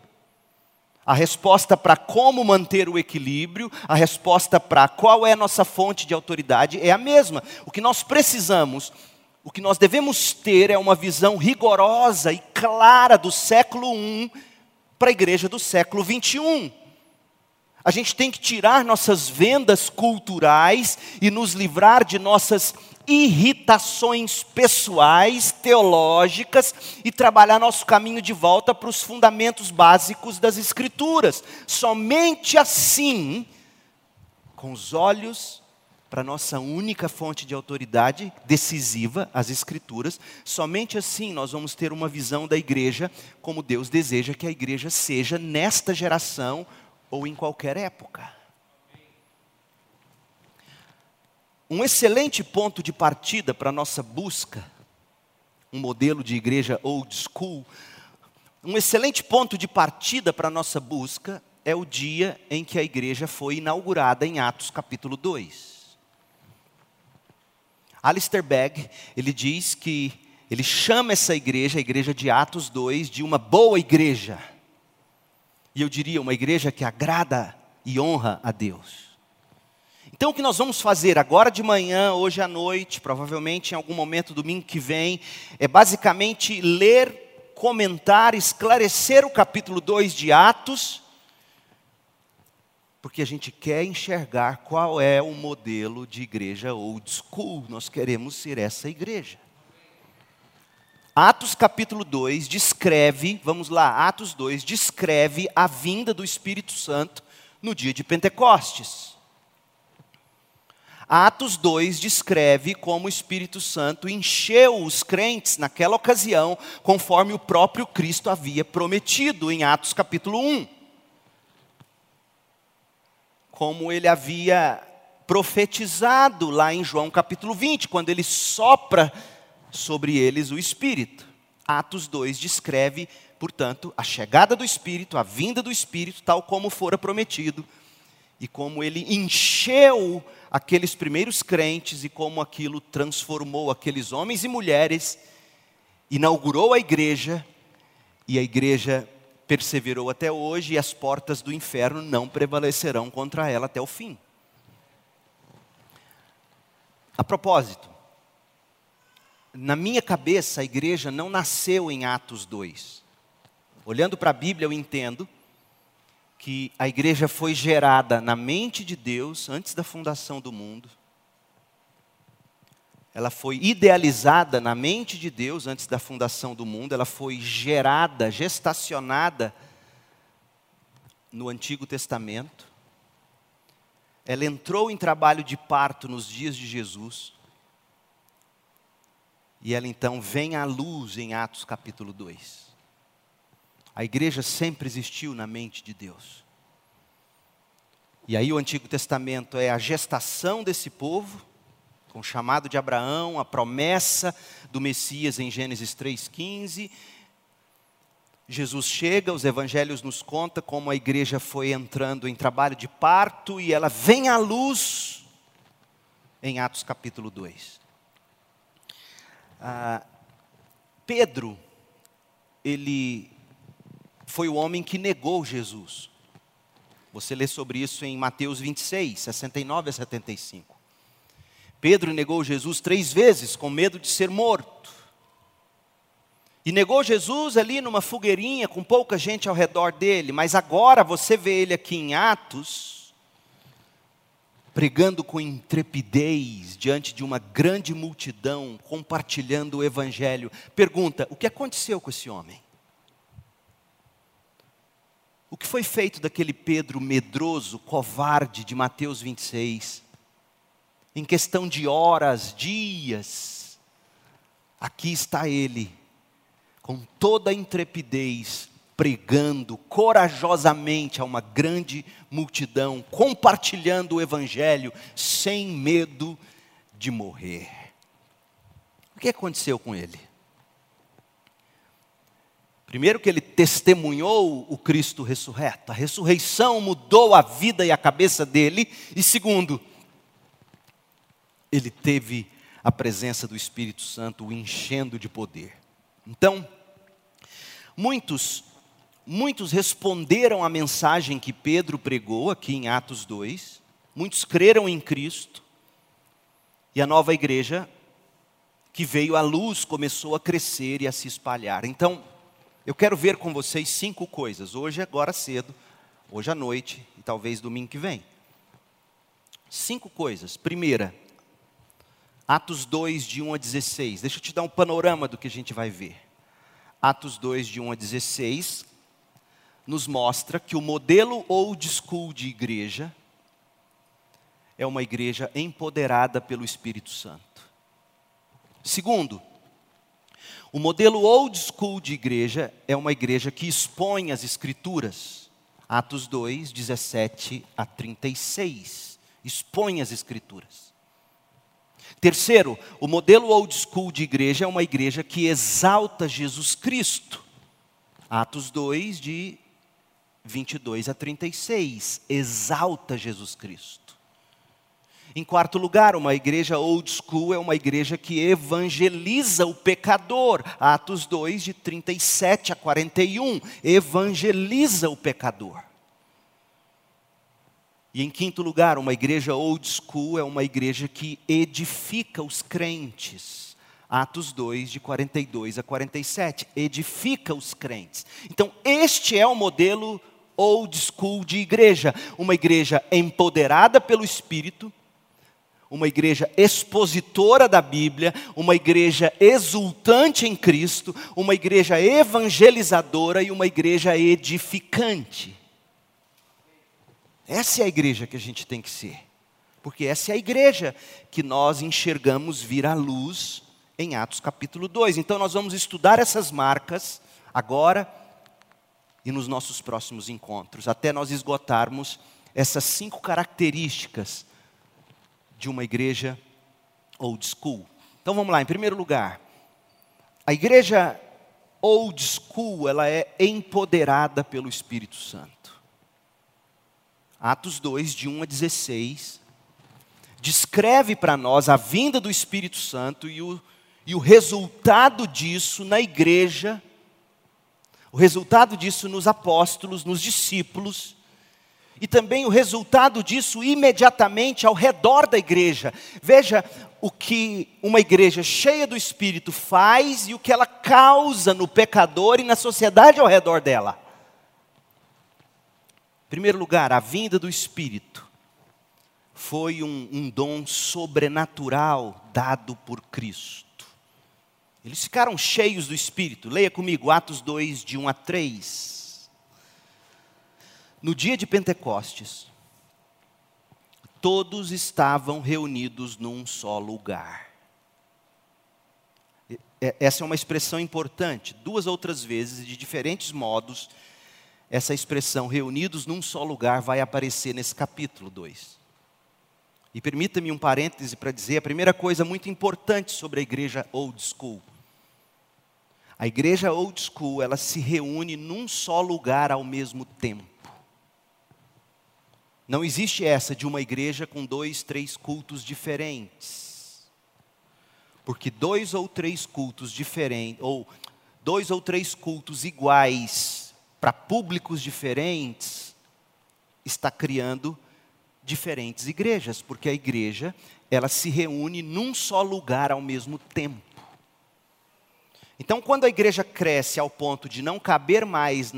S1: A resposta para como manter o equilíbrio, a resposta para qual é a nossa fonte de autoridade é a mesma. O que nós precisamos o que nós devemos ter é uma visão rigorosa e clara do século I para a igreja do século XXI. A gente tem que tirar nossas vendas culturais e nos livrar de nossas irritações pessoais, teológicas e trabalhar nosso caminho de volta para os fundamentos básicos das Escrituras. Somente assim, com os olhos para nossa única fonte de autoridade decisiva, as Escrituras. Somente assim nós vamos ter uma visão da igreja como Deus deseja que a igreja seja nesta geração ou em qualquer época. Um excelente ponto de partida para a nossa busca, um modelo de igreja old school, um excelente ponto de partida para a nossa busca é o dia em que a igreja foi inaugurada em Atos capítulo 2. Alistair Begg, ele diz que ele chama essa igreja, a igreja de Atos 2, de uma boa igreja. E eu diria, uma igreja que agrada e honra a Deus. Então, o que nós vamos fazer agora de manhã, hoje à noite, provavelmente em algum momento domingo que vem, é basicamente ler, comentar, esclarecer o capítulo 2 de Atos porque a gente quer enxergar qual é o modelo de igreja old school. Nós queremos ser essa igreja. Atos capítulo 2 descreve, vamos lá, Atos 2 descreve a vinda do Espírito Santo no dia de Pentecostes. Atos 2 descreve como o Espírito Santo encheu os crentes naquela ocasião, conforme o próprio Cristo havia prometido em Atos capítulo 1. Como ele havia profetizado lá em João capítulo 20, quando ele sopra sobre eles o Espírito. Atos 2 descreve, portanto, a chegada do Espírito, a vinda do Espírito, tal como fora prometido, e como ele encheu aqueles primeiros crentes e como aquilo transformou aqueles homens e mulheres, inaugurou a igreja, e a igreja perseverou até hoje, e as portas do inferno não prevalecerão contra ela até o fim. A propósito, na minha cabeça, a igreja não nasceu em Atos 2. Olhando para a Bíblia, eu entendo que a igreja foi gerada na mente de Deus antes da fundação do mundo. Ela foi idealizada na mente de Deus antes da fundação do mundo, ela foi gerada, gestacionada no Antigo Testamento. Ela entrou em trabalho de parto nos dias de Jesus. E ela então vem à luz em Atos capítulo 2. A igreja sempre existiu na mente de Deus. E aí o Antigo Testamento é a gestação desse povo, com o chamado de Abraão, a promessa do Messias em Gênesis 3,15. Jesus chega, os evangelhos nos contam como a igreja foi entrando em trabalho de parto e ela vem à luz em Atos capítulo 2. Ah, Pedro, ele foi o homem que negou Jesus. Você lê sobre isso em Mateus 26, 69 a 75. Pedro negou Jesus três vezes com medo de ser morto. E negou Jesus ali numa fogueirinha com pouca gente ao redor dele, mas agora você vê ele aqui em Atos, pregando com intrepidez diante de uma grande multidão, compartilhando o evangelho. Pergunta: o que aconteceu com esse homem? O que foi feito daquele Pedro medroso, covarde de Mateus 26? Em questão de horas, dias, aqui está ele, com toda a intrepidez, pregando corajosamente a uma grande multidão, compartilhando o Evangelho, sem medo de morrer. O que aconteceu com ele? Primeiro, que ele testemunhou o Cristo ressurreto, a ressurreição mudou a vida e a cabeça dele. E segundo, ele teve a presença do Espírito Santo o enchendo de poder. Então, muitos, muitos responderam à mensagem que Pedro pregou aqui em Atos 2, muitos creram em Cristo, e a nova igreja que veio à luz começou a crescer e a se espalhar. Então, eu quero ver com vocês cinco coisas, hoje, agora cedo, hoje à noite e talvez domingo que vem. Cinco coisas. Primeira, Atos 2, de 1 a 16. Deixa eu te dar um panorama do que a gente vai ver. Atos 2, de 1 a 16, nos mostra que o modelo old school de igreja é uma igreja empoderada pelo Espírito Santo. Segundo, o modelo old school de igreja é uma igreja que expõe as escrituras. Atos 2, 17 a 36. Expõe as escrituras. Terceiro, o modelo old school de igreja é uma igreja que exalta Jesus Cristo. Atos 2, de 22 a 36. Exalta Jesus Cristo. Em quarto lugar, uma igreja old school é uma igreja que evangeliza o pecador. Atos 2, de 37 a 41. Evangeliza o pecador. E em quinto lugar, uma igreja old school é uma igreja que edifica os crentes. Atos 2, de 42 a 47. Edifica os crentes. Então, este é o modelo old school de igreja. Uma igreja empoderada pelo Espírito uma igreja expositora da Bíblia, uma igreja exultante em Cristo, uma igreja evangelizadora e uma igreja edificante. Essa é a igreja que a gente tem que ser, porque essa é a igreja que nós enxergamos vir à luz em Atos capítulo 2. Então nós vamos estudar essas marcas agora e nos nossos próximos encontros, até nós esgotarmos essas cinco características de uma igreja old school. Então vamos lá, em primeiro lugar, a igreja old school, ela é empoderada pelo Espírito Santo. Atos 2, de 1 a 16, descreve para nós a vinda do Espírito Santo e o, e o resultado disso na igreja, o resultado disso nos apóstolos, nos discípulos, e também o resultado disso imediatamente ao redor da igreja. Veja o que uma igreja cheia do Espírito faz e o que ela causa no pecador e na sociedade ao redor dela. Primeiro lugar, a vinda do Espírito foi um, um dom sobrenatural dado por Cristo. Eles ficaram cheios do Espírito. Leia comigo Atos 2, de 1 a 3. No dia de Pentecostes, todos estavam reunidos num só lugar. Essa é uma expressão importante. Duas outras vezes, de diferentes modos, essa expressão reunidos num só lugar vai aparecer nesse capítulo 2. E permita-me um parêntese para dizer a primeira coisa muito importante sobre a igreja old school. A igreja old school, ela se reúne num só lugar ao mesmo tempo. Não existe essa de uma igreja com dois, três cultos diferentes. Porque dois ou três cultos diferentes, ou dois ou três cultos iguais para públicos diferentes, está criando diferentes igrejas, porque a igreja, ela se reúne num só lugar ao mesmo tempo. Então, quando a igreja cresce ao ponto de não caber mais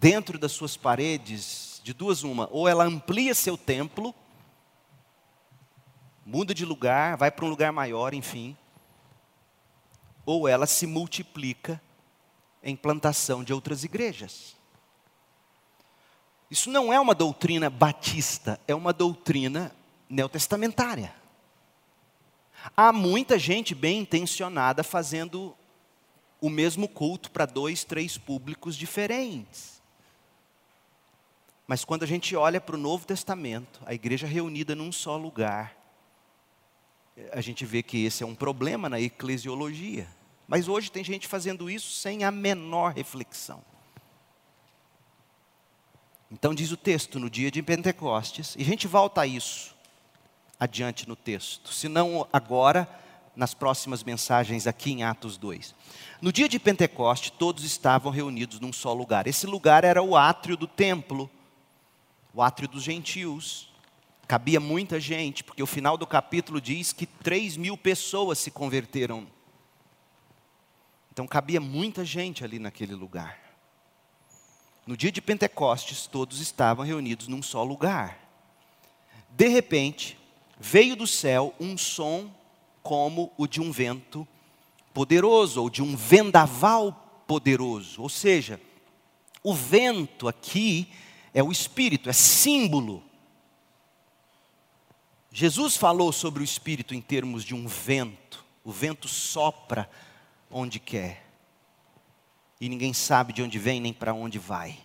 S1: dentro das suas paredes, de duas uma, ou ela amplia seu templo, muda de lugar, vai para um lugar maior, enfim, ou ela se multiplica em plantação de outras igrejas. Isso não é uma doutrina batista, é uma doutrina neotestamentária. Há muita gente bem intencionada fazendo o mesmo culto para dois, três públicos diferentes. Mas quando a gente olha para o Novo Testamento, a igreja reunida num só lugar, a gente vê que esse é um problema na eclesiologia. Mas hoje tem gente fazendo isso sem a menor reflexão. Então diz o texto no dia de Pentecostes, e a gente volta a isso adiante no texto, se não agora, nas próximas mensagens aqui em Atos 2. No dia de Pentecoste, todos estavam reunidos num só lugar. Esse lugar era o átrio do templo, o átrio dos gentios. Cabia muita gente, porque o final do capítulo diz que 3 mil pessoas se converteram. Então cabia muita gente ali naquele lugar. No dia de Pentecostes, todos estavam reunidos num só lugar. De repente, veio do céu um som como o de um vento poderoso, ou de um vendaval poderoso. Ou seja, o vento aqui é o Espírito, é símbolo. Jesus falou sobre o Espírito em termos de um vento. O vento sopra onde quer. E ninguém sabe de onde vem nem para onde vai.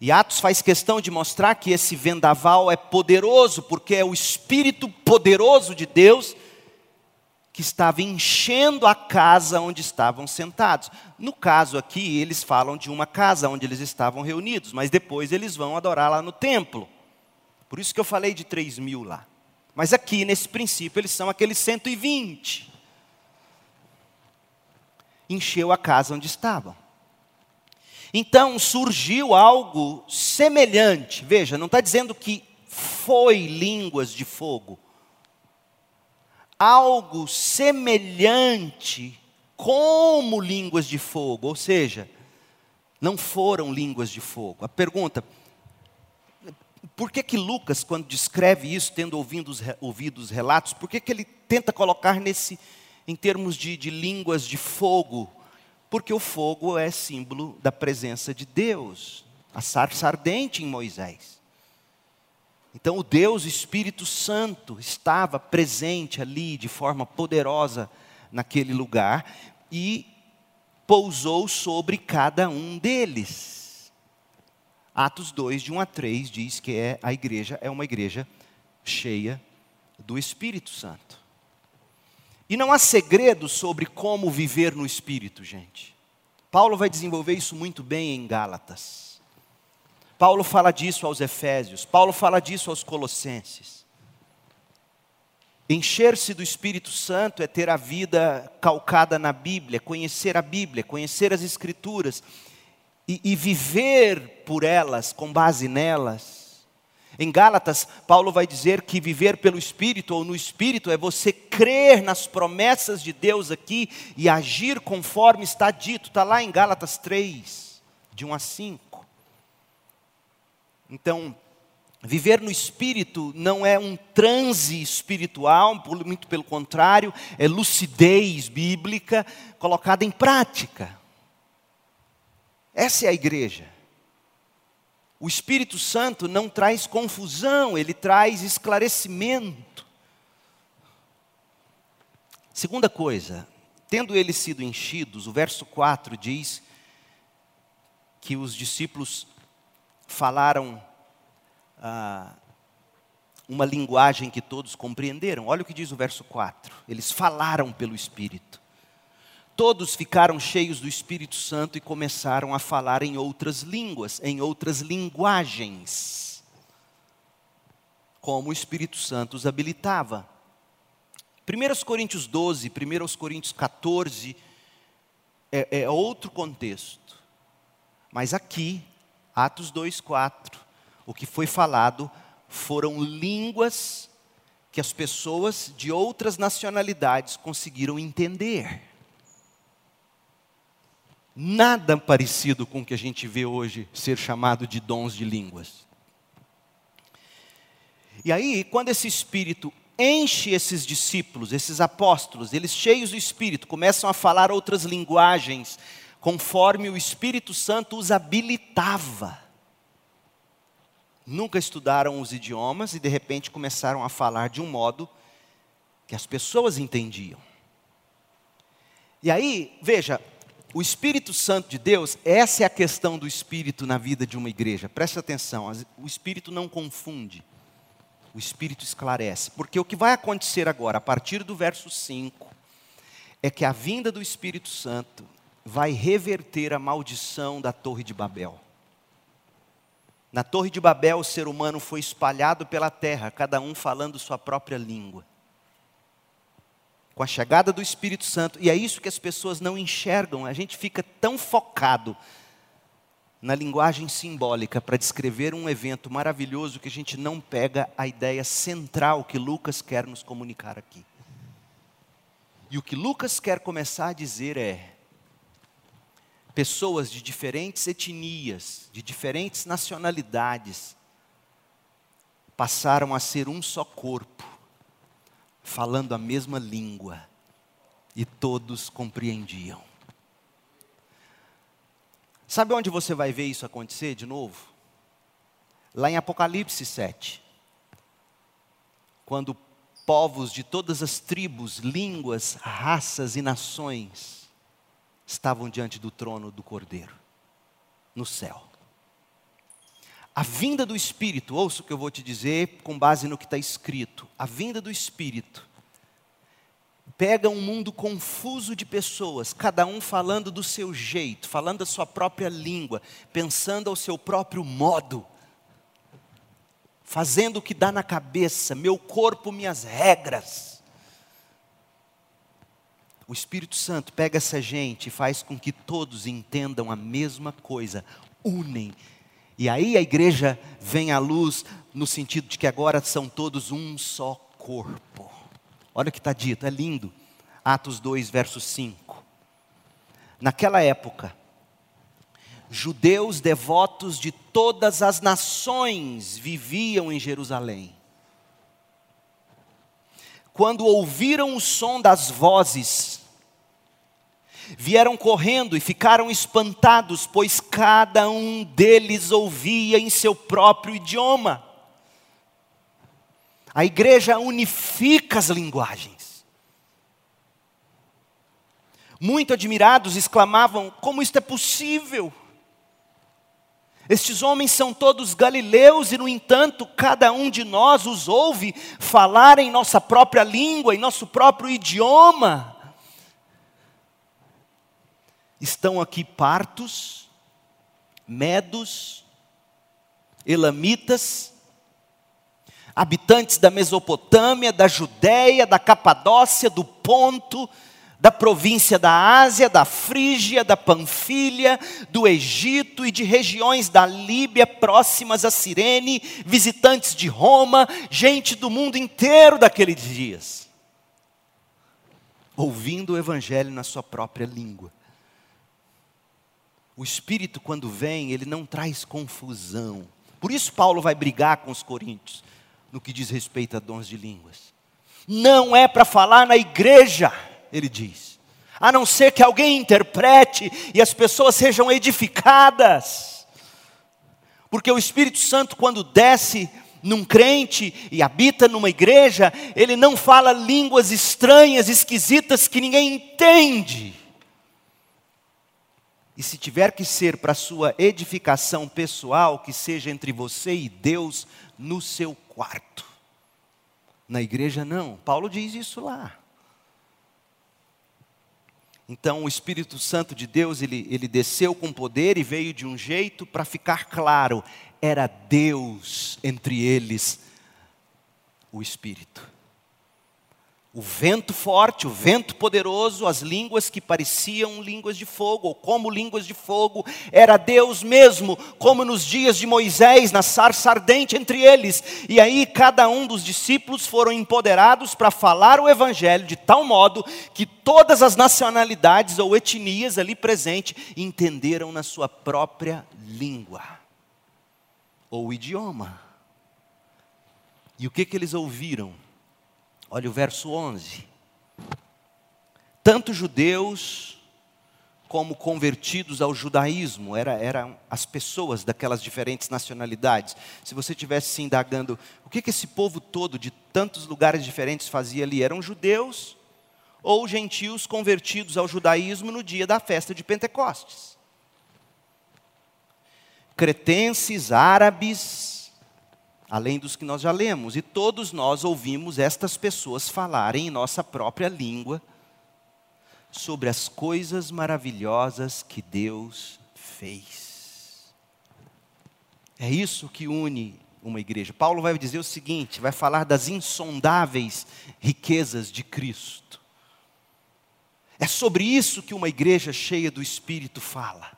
S1: E Atos faz questão de mostrar que esse vendaval é poderoso, porque é o Espírito poderoso de Deus que estava enchendo a casa onde estavam sentados. No caso aqui, eles falam de uma casa onde eles estavam reunidos, mas depois eles vão adorar lá no templo. Por isso que eu falei de 3 mil lá. Mas aqui, nesse princípio, eles são aqueles 120. Encheu a casa onde estavam. Então surgiu algo semelhante. Veja, não está dizendo que foi línguas de fogo algo semelhante como línguas de fogo, ou seja, não foram línguas de fogo. A pergunta, por que, que Lucas, quando descreve isso, tendo ouvido os, ouvido os relatos, por que, que ele tenta colocar nesse, em termos de, de línguas de fogo? Porque o fogo é símbolo da presença de Deus, a sarça ardente em Moisés. Então, o Deus Espírito Santo estava presente ali de forma poderosa naquele lugar e pousou sobre cada um deles. Atos 2, de 1 a 3, diz que é, a igreja é uma igreja cheia do Espírito Santo. E não há segredo sobre como viver no Espírito, gente. Paulo vai desenvolver isso muito bem em Gálatas. Paulo fala disso aos Efésios, Paulo fala disso aos Colossenses. Encher-se do Espírito Santo é ter a vida calcada na Bíblia, conhecer a Bíblia, conhecer as Escrituras e, e viver por elas, com base nelas. Em Gálatas, Paulo vai dizer que viver pelo Espírito ou no Espírito é você crer nas promessas de Deus aqui e agir conforme está dito. Está lá em Gálatas 3, de 1 a 5. Então, viver no Espírito não é um transe espiritual, muito pelo contrário, é lucidez bíblica colocada em prática. Essa é a igreja. O Espírito Santo não traz confusão, ele traz esclarecimento. Segunda coisa, tendo eles sido enchidos, o verso 4 diz que os discípulos falaram ah, uma linguagem que todos compreenderam. Olha o que diz o verso 4. Eles falaram pelo Espírito. Todos ficaram cheios do Espírito Santo e começaram a falar em outras línguas, em outras linguagens, como o Espírito Santo os habilitava. 1 Coríntios 12, 1 Coríntios 14 é, é outro contexto, mas aqui, Atos 2, 4, o que foi falado foram línguas que as pessoas de outras nacionalidades conseguiram entender nada parecido com o que a gente vê hoje ser chamado de dons de línguas. E aí, quando esse Espírito enche esses discípulos, esses apóstolos, eles cheios do Espírito, começam a falar outras linguagens, conforme o Espírito Santo os habilitava. Nunca estudaram os idiomas e de repente começaram a falar de um modo que as pessoas entendiam. E aí, veja, o Espírito Santo de Deus, essa é a questão do Espírito na vida de uma igreja. Preste atenção, o Espírito não confunde, o Espírito esclarece. Porque o que vai acontecer agora, a partir do verso 5, é que a vinda do Espírito Santo vai reverter a maldição da Torre de Babel. Na Torre de Babel, o ser humano foi espalhado pela terra, cada um falando sua própria língua com a chegada do Espírito Santo, e é isso que as pessoas não enxergam, a gente fica tão focado na linguagem simbólica para descrever um evento maravilhoso que a gente não pega a ideia central que Lucas quer nos comunicar aqui. E o que Lucas quer começar a dizer é: pessoas de diferentes etnias, de diferentes nacionalidades, passaram a ser um só corpo falando a mesma língua, e todos compreendiam. Sabe onde você vai ver isso acontecer de novo? Lá em Apocalipse 7. Quando povos de todas as tribos, línguas, raças e nações estavam diante do trono do Cordeiro, no céu. A vinda do Espírito, ouça o que eu vou te dizer com base no que está escrito. A vinda do Espírito pega um mundo confuso de pessoas, cada um falando do seu jeito, falando a sua própria língua, pensando ao seu próprio modo, fazendo o que dá na cabeça, meu corpo, minhas regras. O Espírito Santo pega essa gente e faz com que todos entendam a mesma coisa, unem e aí a igreja vem à luz no sentido de que agora são todos um só corpo. Olha o que está dito, é lindo. Atos 2, verso 5. Naquela época, judeus devotos de todas as nações viviam em Jerusalém. Quando ouviram o som das vozes, vieram correndo e ficaram espantados, pois cada um deles ouvia em seu próprio idioma. A igreja unifica as linguagens. Muito admirados exclamavam: como isto é possível? Estes homens são todos galileus e, no entanto, cada um de nós os ouve falar em nossa própria língua, em nosso próprio idioma. Estão aqui partos, medos, elamitas, habitantes da Mesopotâmia, da Judéia, da Capadócia, do Ponto, da província da Ásia, da Frígia, da Panfilha, do Egito e de regiões da Líbia próximas a Cirene, visitantes de Roma, gente do mundo inteiro daqueles dias, ouvindo o Evangelho na sua própria língua. O Espírito, quando vem, ele não traz confusão. Por isso, Paulo vai brigar com os coríntios no que diz respeito a dons de línguas. Não é para falar na igreja ele diz. A não ser que alguém interprete e as pessoas sejam edificadas. Porque o Espírito Santo, quando desce num crente e habita numa igreja, ele não fala línguas estranhas, esquisitas que ninguém entende. E se tiver que ser para sua edificação pessoal, que seja entre você e Deus no seu quarto. Na igreja não. Paulo diz isso lá. Então o Espírito Santo de Deus, ele, ele desceu com poder e veio de um jeito para ficar claro: era Deus entre eles, o Espírito o vento forte, o vento poderoso, as línguas que pareciam línguas de fogo, ou como línguas de fogo, era Deus mesmo, como nos dias de Moisés, na sarça ardente entre eles. E aí cada um dos discípulos foram empoderados para falar o evangelho de tal modo que todas as nacionalidades ou etnias ali presentes entenderam na sua própria língua ou idioma. E o que que eles ouviram? Olha o verso 11. Tanto judeus como convertidos ao judaísmo, eram era as pessoas daquelas diferentes nacionalidades. Se você estivesse se indagando, o que, que esse povo todo de tantos lugares diferentes fazia ali? Eram judeus ou gentios convertidos ao judaísmo no dia da festa de Pentecostes. Cretenses, árabes, além dos que nós já lemos, e todos nós ouvimos estas pessoas falarem em nossa própria língua sobre as coisas maravilhosas que Deus fez. É isso que une uma igreja. Paulo vai dizer o seguinte: vai falar das insondáveis riquezas de Cristo. É sobre isso que uma igreja cheia do Espírito fala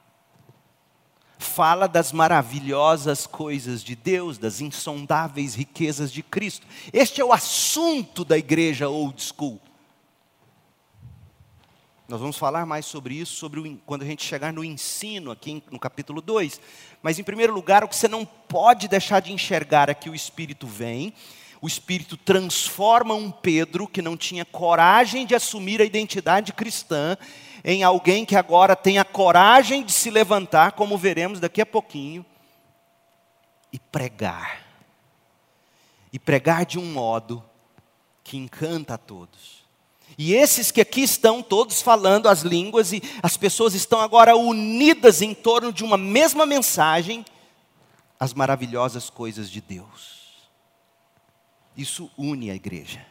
S1: fala das maravilhosas coisas de Deus, das insondáveis riquezas de Cristo. Este é o assunto da igreja old school. Nós vamos falar mais sobre isso sobre o, quando a gente chegar no ensino, aqui no capítulo 2. Mas, em primeiro lugar, o que você não pode deixar de enxergar é que o Espírito vem, o Espírito transforma um Pedro que não tinha coragem de assumir a identidade cristã, em alguém que agora tem a coragem de se levantar, como veremos daqui a pouquinho, e pregar. E pregar de um modo que encanta a todos. E esses que aqui estão todos falando as línguas e as pessoas estão agora unidas em torno de uma mesma mensagem, as maravilhosas coisas de Deus. Isso une a igreja.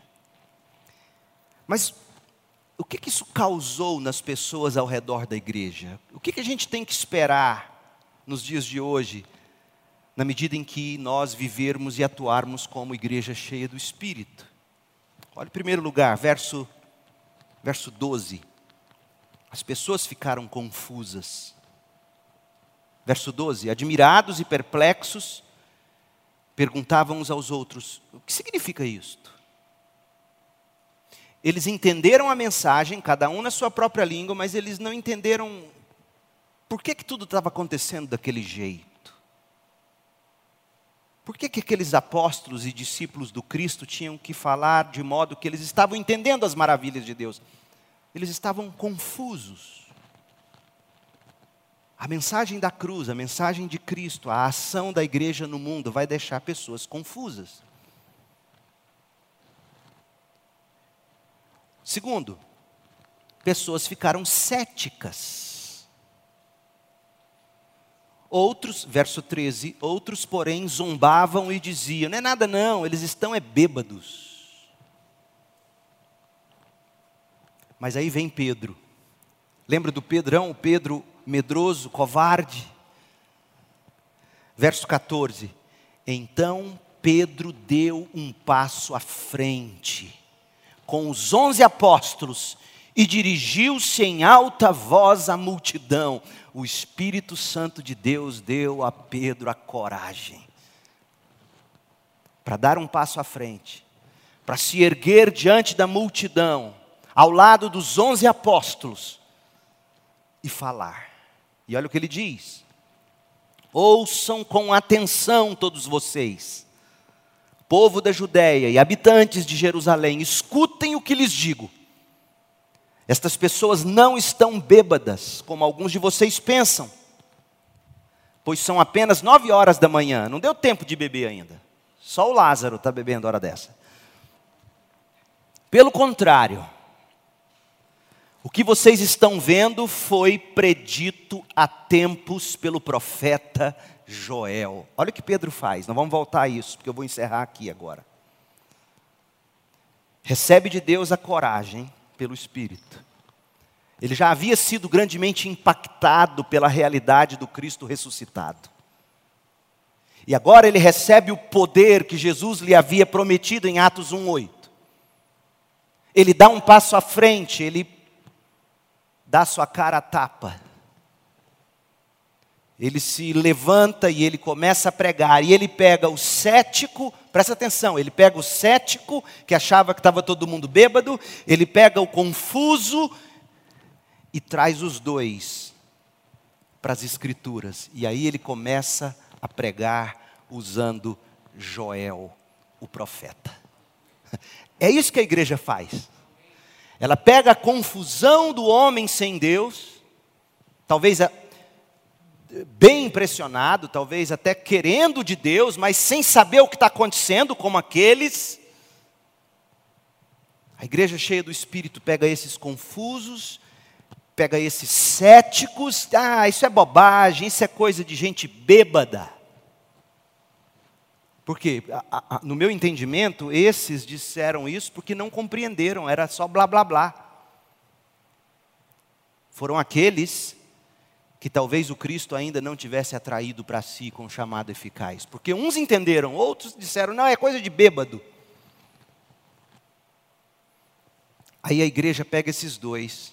S1: Mas o que, que isso causou nas pessoas ao redor da igreja? O que, que a gente tem que esperar nos dias de hoje, na medida em que nós vivermos e atuarmos como igreja cheia do Espírito? Olha, em primeiro lugar, verso, verso 12. As pessoas ficaram confusas. Verso 12: Admirados e perplexos, perguntavam uns aos outros: O que significa isto? Eles entenderam a mensagem, cada um na sua própria língua, mas eles não entenderam Por que, que tudo estava acontecendo daquele jeito? Por que, que aqueles apóstolos e discípulos do Cristo tinham que falar de modo que eles estavam entendendo as maravilhas de Deus? Eles estavam confusos. A mensagem da cruz, a mensagem de Cristo, a ação da igreja no mundo vai deixar pessoas confusas. Segundo, pessoas ficaram céticas. Outros, verso 13, outros, porém, zombavam e diziam: não é nada, não, eles estão é bêbados. Mas aí vem Pedro. Lembra do Pedrão, o Pedro medroso, covarde? Verso 14: Então Pedro deu um passo à frente com os onze apóstolos e dirigiu-se em alta voz à multidão. O Espírito Santo de Deus deu a Pedro a coragem para dar um passo à frente, para se erguer diante da multidão, ao lado dos onze apóstolos e falar. E olha o que ele diz: ouçam com atenção todos vocês povo da Judéia e habitantes de Jerusalém, escutem o que lhes digo. Estas pessoas não estão bêbadas, como alguns de vocês pensam, pois são apenas nove horas da manhã, não deu tempo de beber ainda. Só o Lázaro está bebendo hora dessa. Pelo contrário, o que vocês estão vendo foi predito há tempos pelo profeta Joel. Olha o que Pedro faz, nós vamos voltar a isso, porque eu vou encerrar aqui agora. Recebe de Deus a coragem pelo Espírito. Ele já havia sido grandemente impactado pela realidade do Cristo ressuscitado. E agora ele recebe o poder que Jesus lhe havia prometido em Atos 1:8. Ele dá um passo à frente, ele dá sua cara a tapa ele se levanta e ele começa a pregar, e ele pega o cético, presta atenção, ele pega o cético, que achava que estava todo mundo bêbado, ele pega o confuso e traz os dois para as Escrituras, e aí ele começa a pregar usando Joel, o profeta. É isso que a igreja faz. Ela pega a confusão do homem sem Deus, talvez a bem impressionado, talvez até querendo de Deus, mas sem saber o que está acontecendo, como aqueles. A igreja cheia do Espírito pega esses confusos, pega esses céticos, ah, isso é bobagem, isso é coisa de gente bêbada. Porque, no meu entendimento, esses disseram isso porque não compreenderam, era só blá blá blá. Foram aqueles que talvez o Cristo ainda não tivesse atraído para si com o chamado eficaz. Porque uns entenderam, outros disseram, não, é coisa de bêbado. Aí a igreja pega esses dois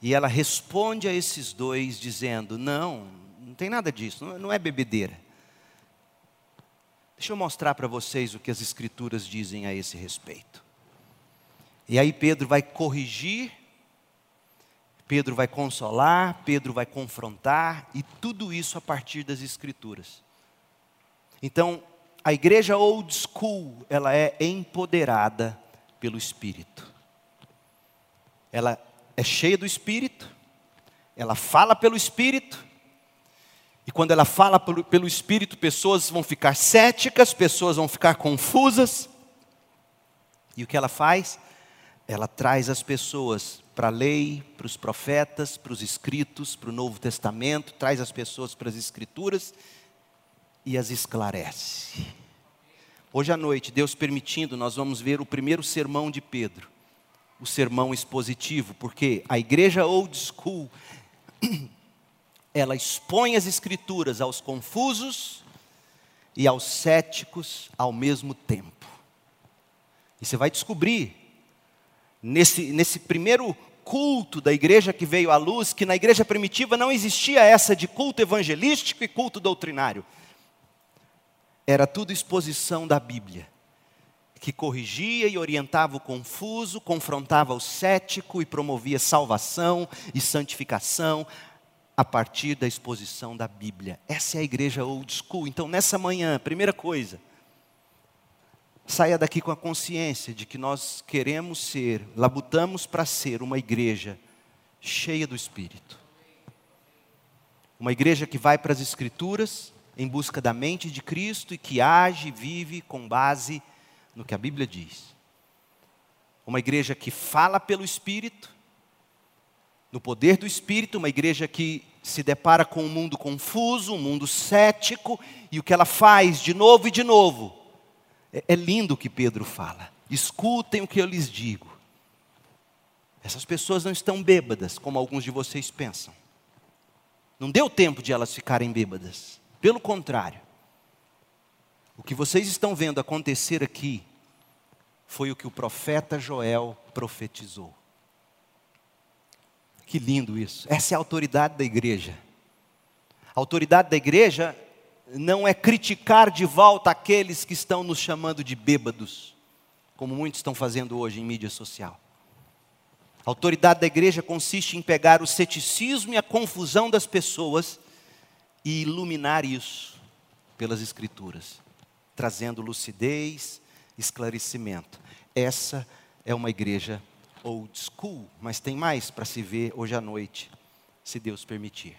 S1: e ela responde a esses dois dizendo: Não, não tem nada disso, não é bebedeira. Deixa eu mostrar para vocês o que as Escrituras dizem a esse respeito. E aí Pedro vai corrigir Pedro vai consolar, Pedro vai confrontar, e tudo isso a partir das Escrituras. Então, a igreja old school, ela é empoderada pelo Espírito. Ela é cheia do Espírito, ela fala pelo Espírito, e quando ela fala pelo, Espírito, pessoas vão ficar céticas, pessoas vão ficar confusas, e o que ela faz? Ela traz as pessoas para a lei, para os profetas, para os escritos, para o Novo Testamento, traz as pessoas para as Escrituras e as esclarece. Hoje à noite, Deus permitindo, nós vamos ver o primeiro sermão de Pedro, o sermão expositivo, porque a igreja old school, ela expõe as Escrituras aos confusos e aos céticos ao mesmo tempo. E você vai descobrir, nesse, nesse primeiro culto da igreja que veio à luz, que na igreja primitiva não existia essa de culto evangelístico e culto doutrinário. Era tudo exposição da Bíblia, que corrigia e orientava o confuso, confrontava o cético e promovia salvação e santificação a partir da exposição da Bíblia. Essa é a igreja old school. Então, nessa manhã, primeira coisa, saia daqui com a consciência de que nós queremos ser, labutamos para ser uma igreja cheia do Espírito. Uma igreja que vai para as Escrituras em busca da mente de Cristo e que age e vive com base no que a Bíblia diz. Uma igreja que fala pelo Espírito, no poder do Espírito, uma igreja que se depara com um mundo confuso, um mundo cético, e o que ela faz de novo e de novo. É, é lindo o que Pedro fala. Escutem o que eu lhes digo. Essas pessoas não estão bêbadas, como alguns de vocês pensam. Não deu tempo de elas ficarem bêbadas. Pelo contrário. O que vocês estão vendo acontecer aqui foi o que o profeta Joel profetizou. Que lindo isso. Essa é a autoridade da igreja. A autoridade da igreja não é criticar de volta aqueles que estão nos chamando de bêbados, como muitos estão fazendo hoje em mídia social. A autoridade da igreja consiste em pegar o ceticismo e a confusão das pessoas e iluminar isso pelas Escrituras, trazendo lucidez, esclarecimento. Essa é uma igreja old school, mas tem mais para se ver hoje à noite, se Deus permitir.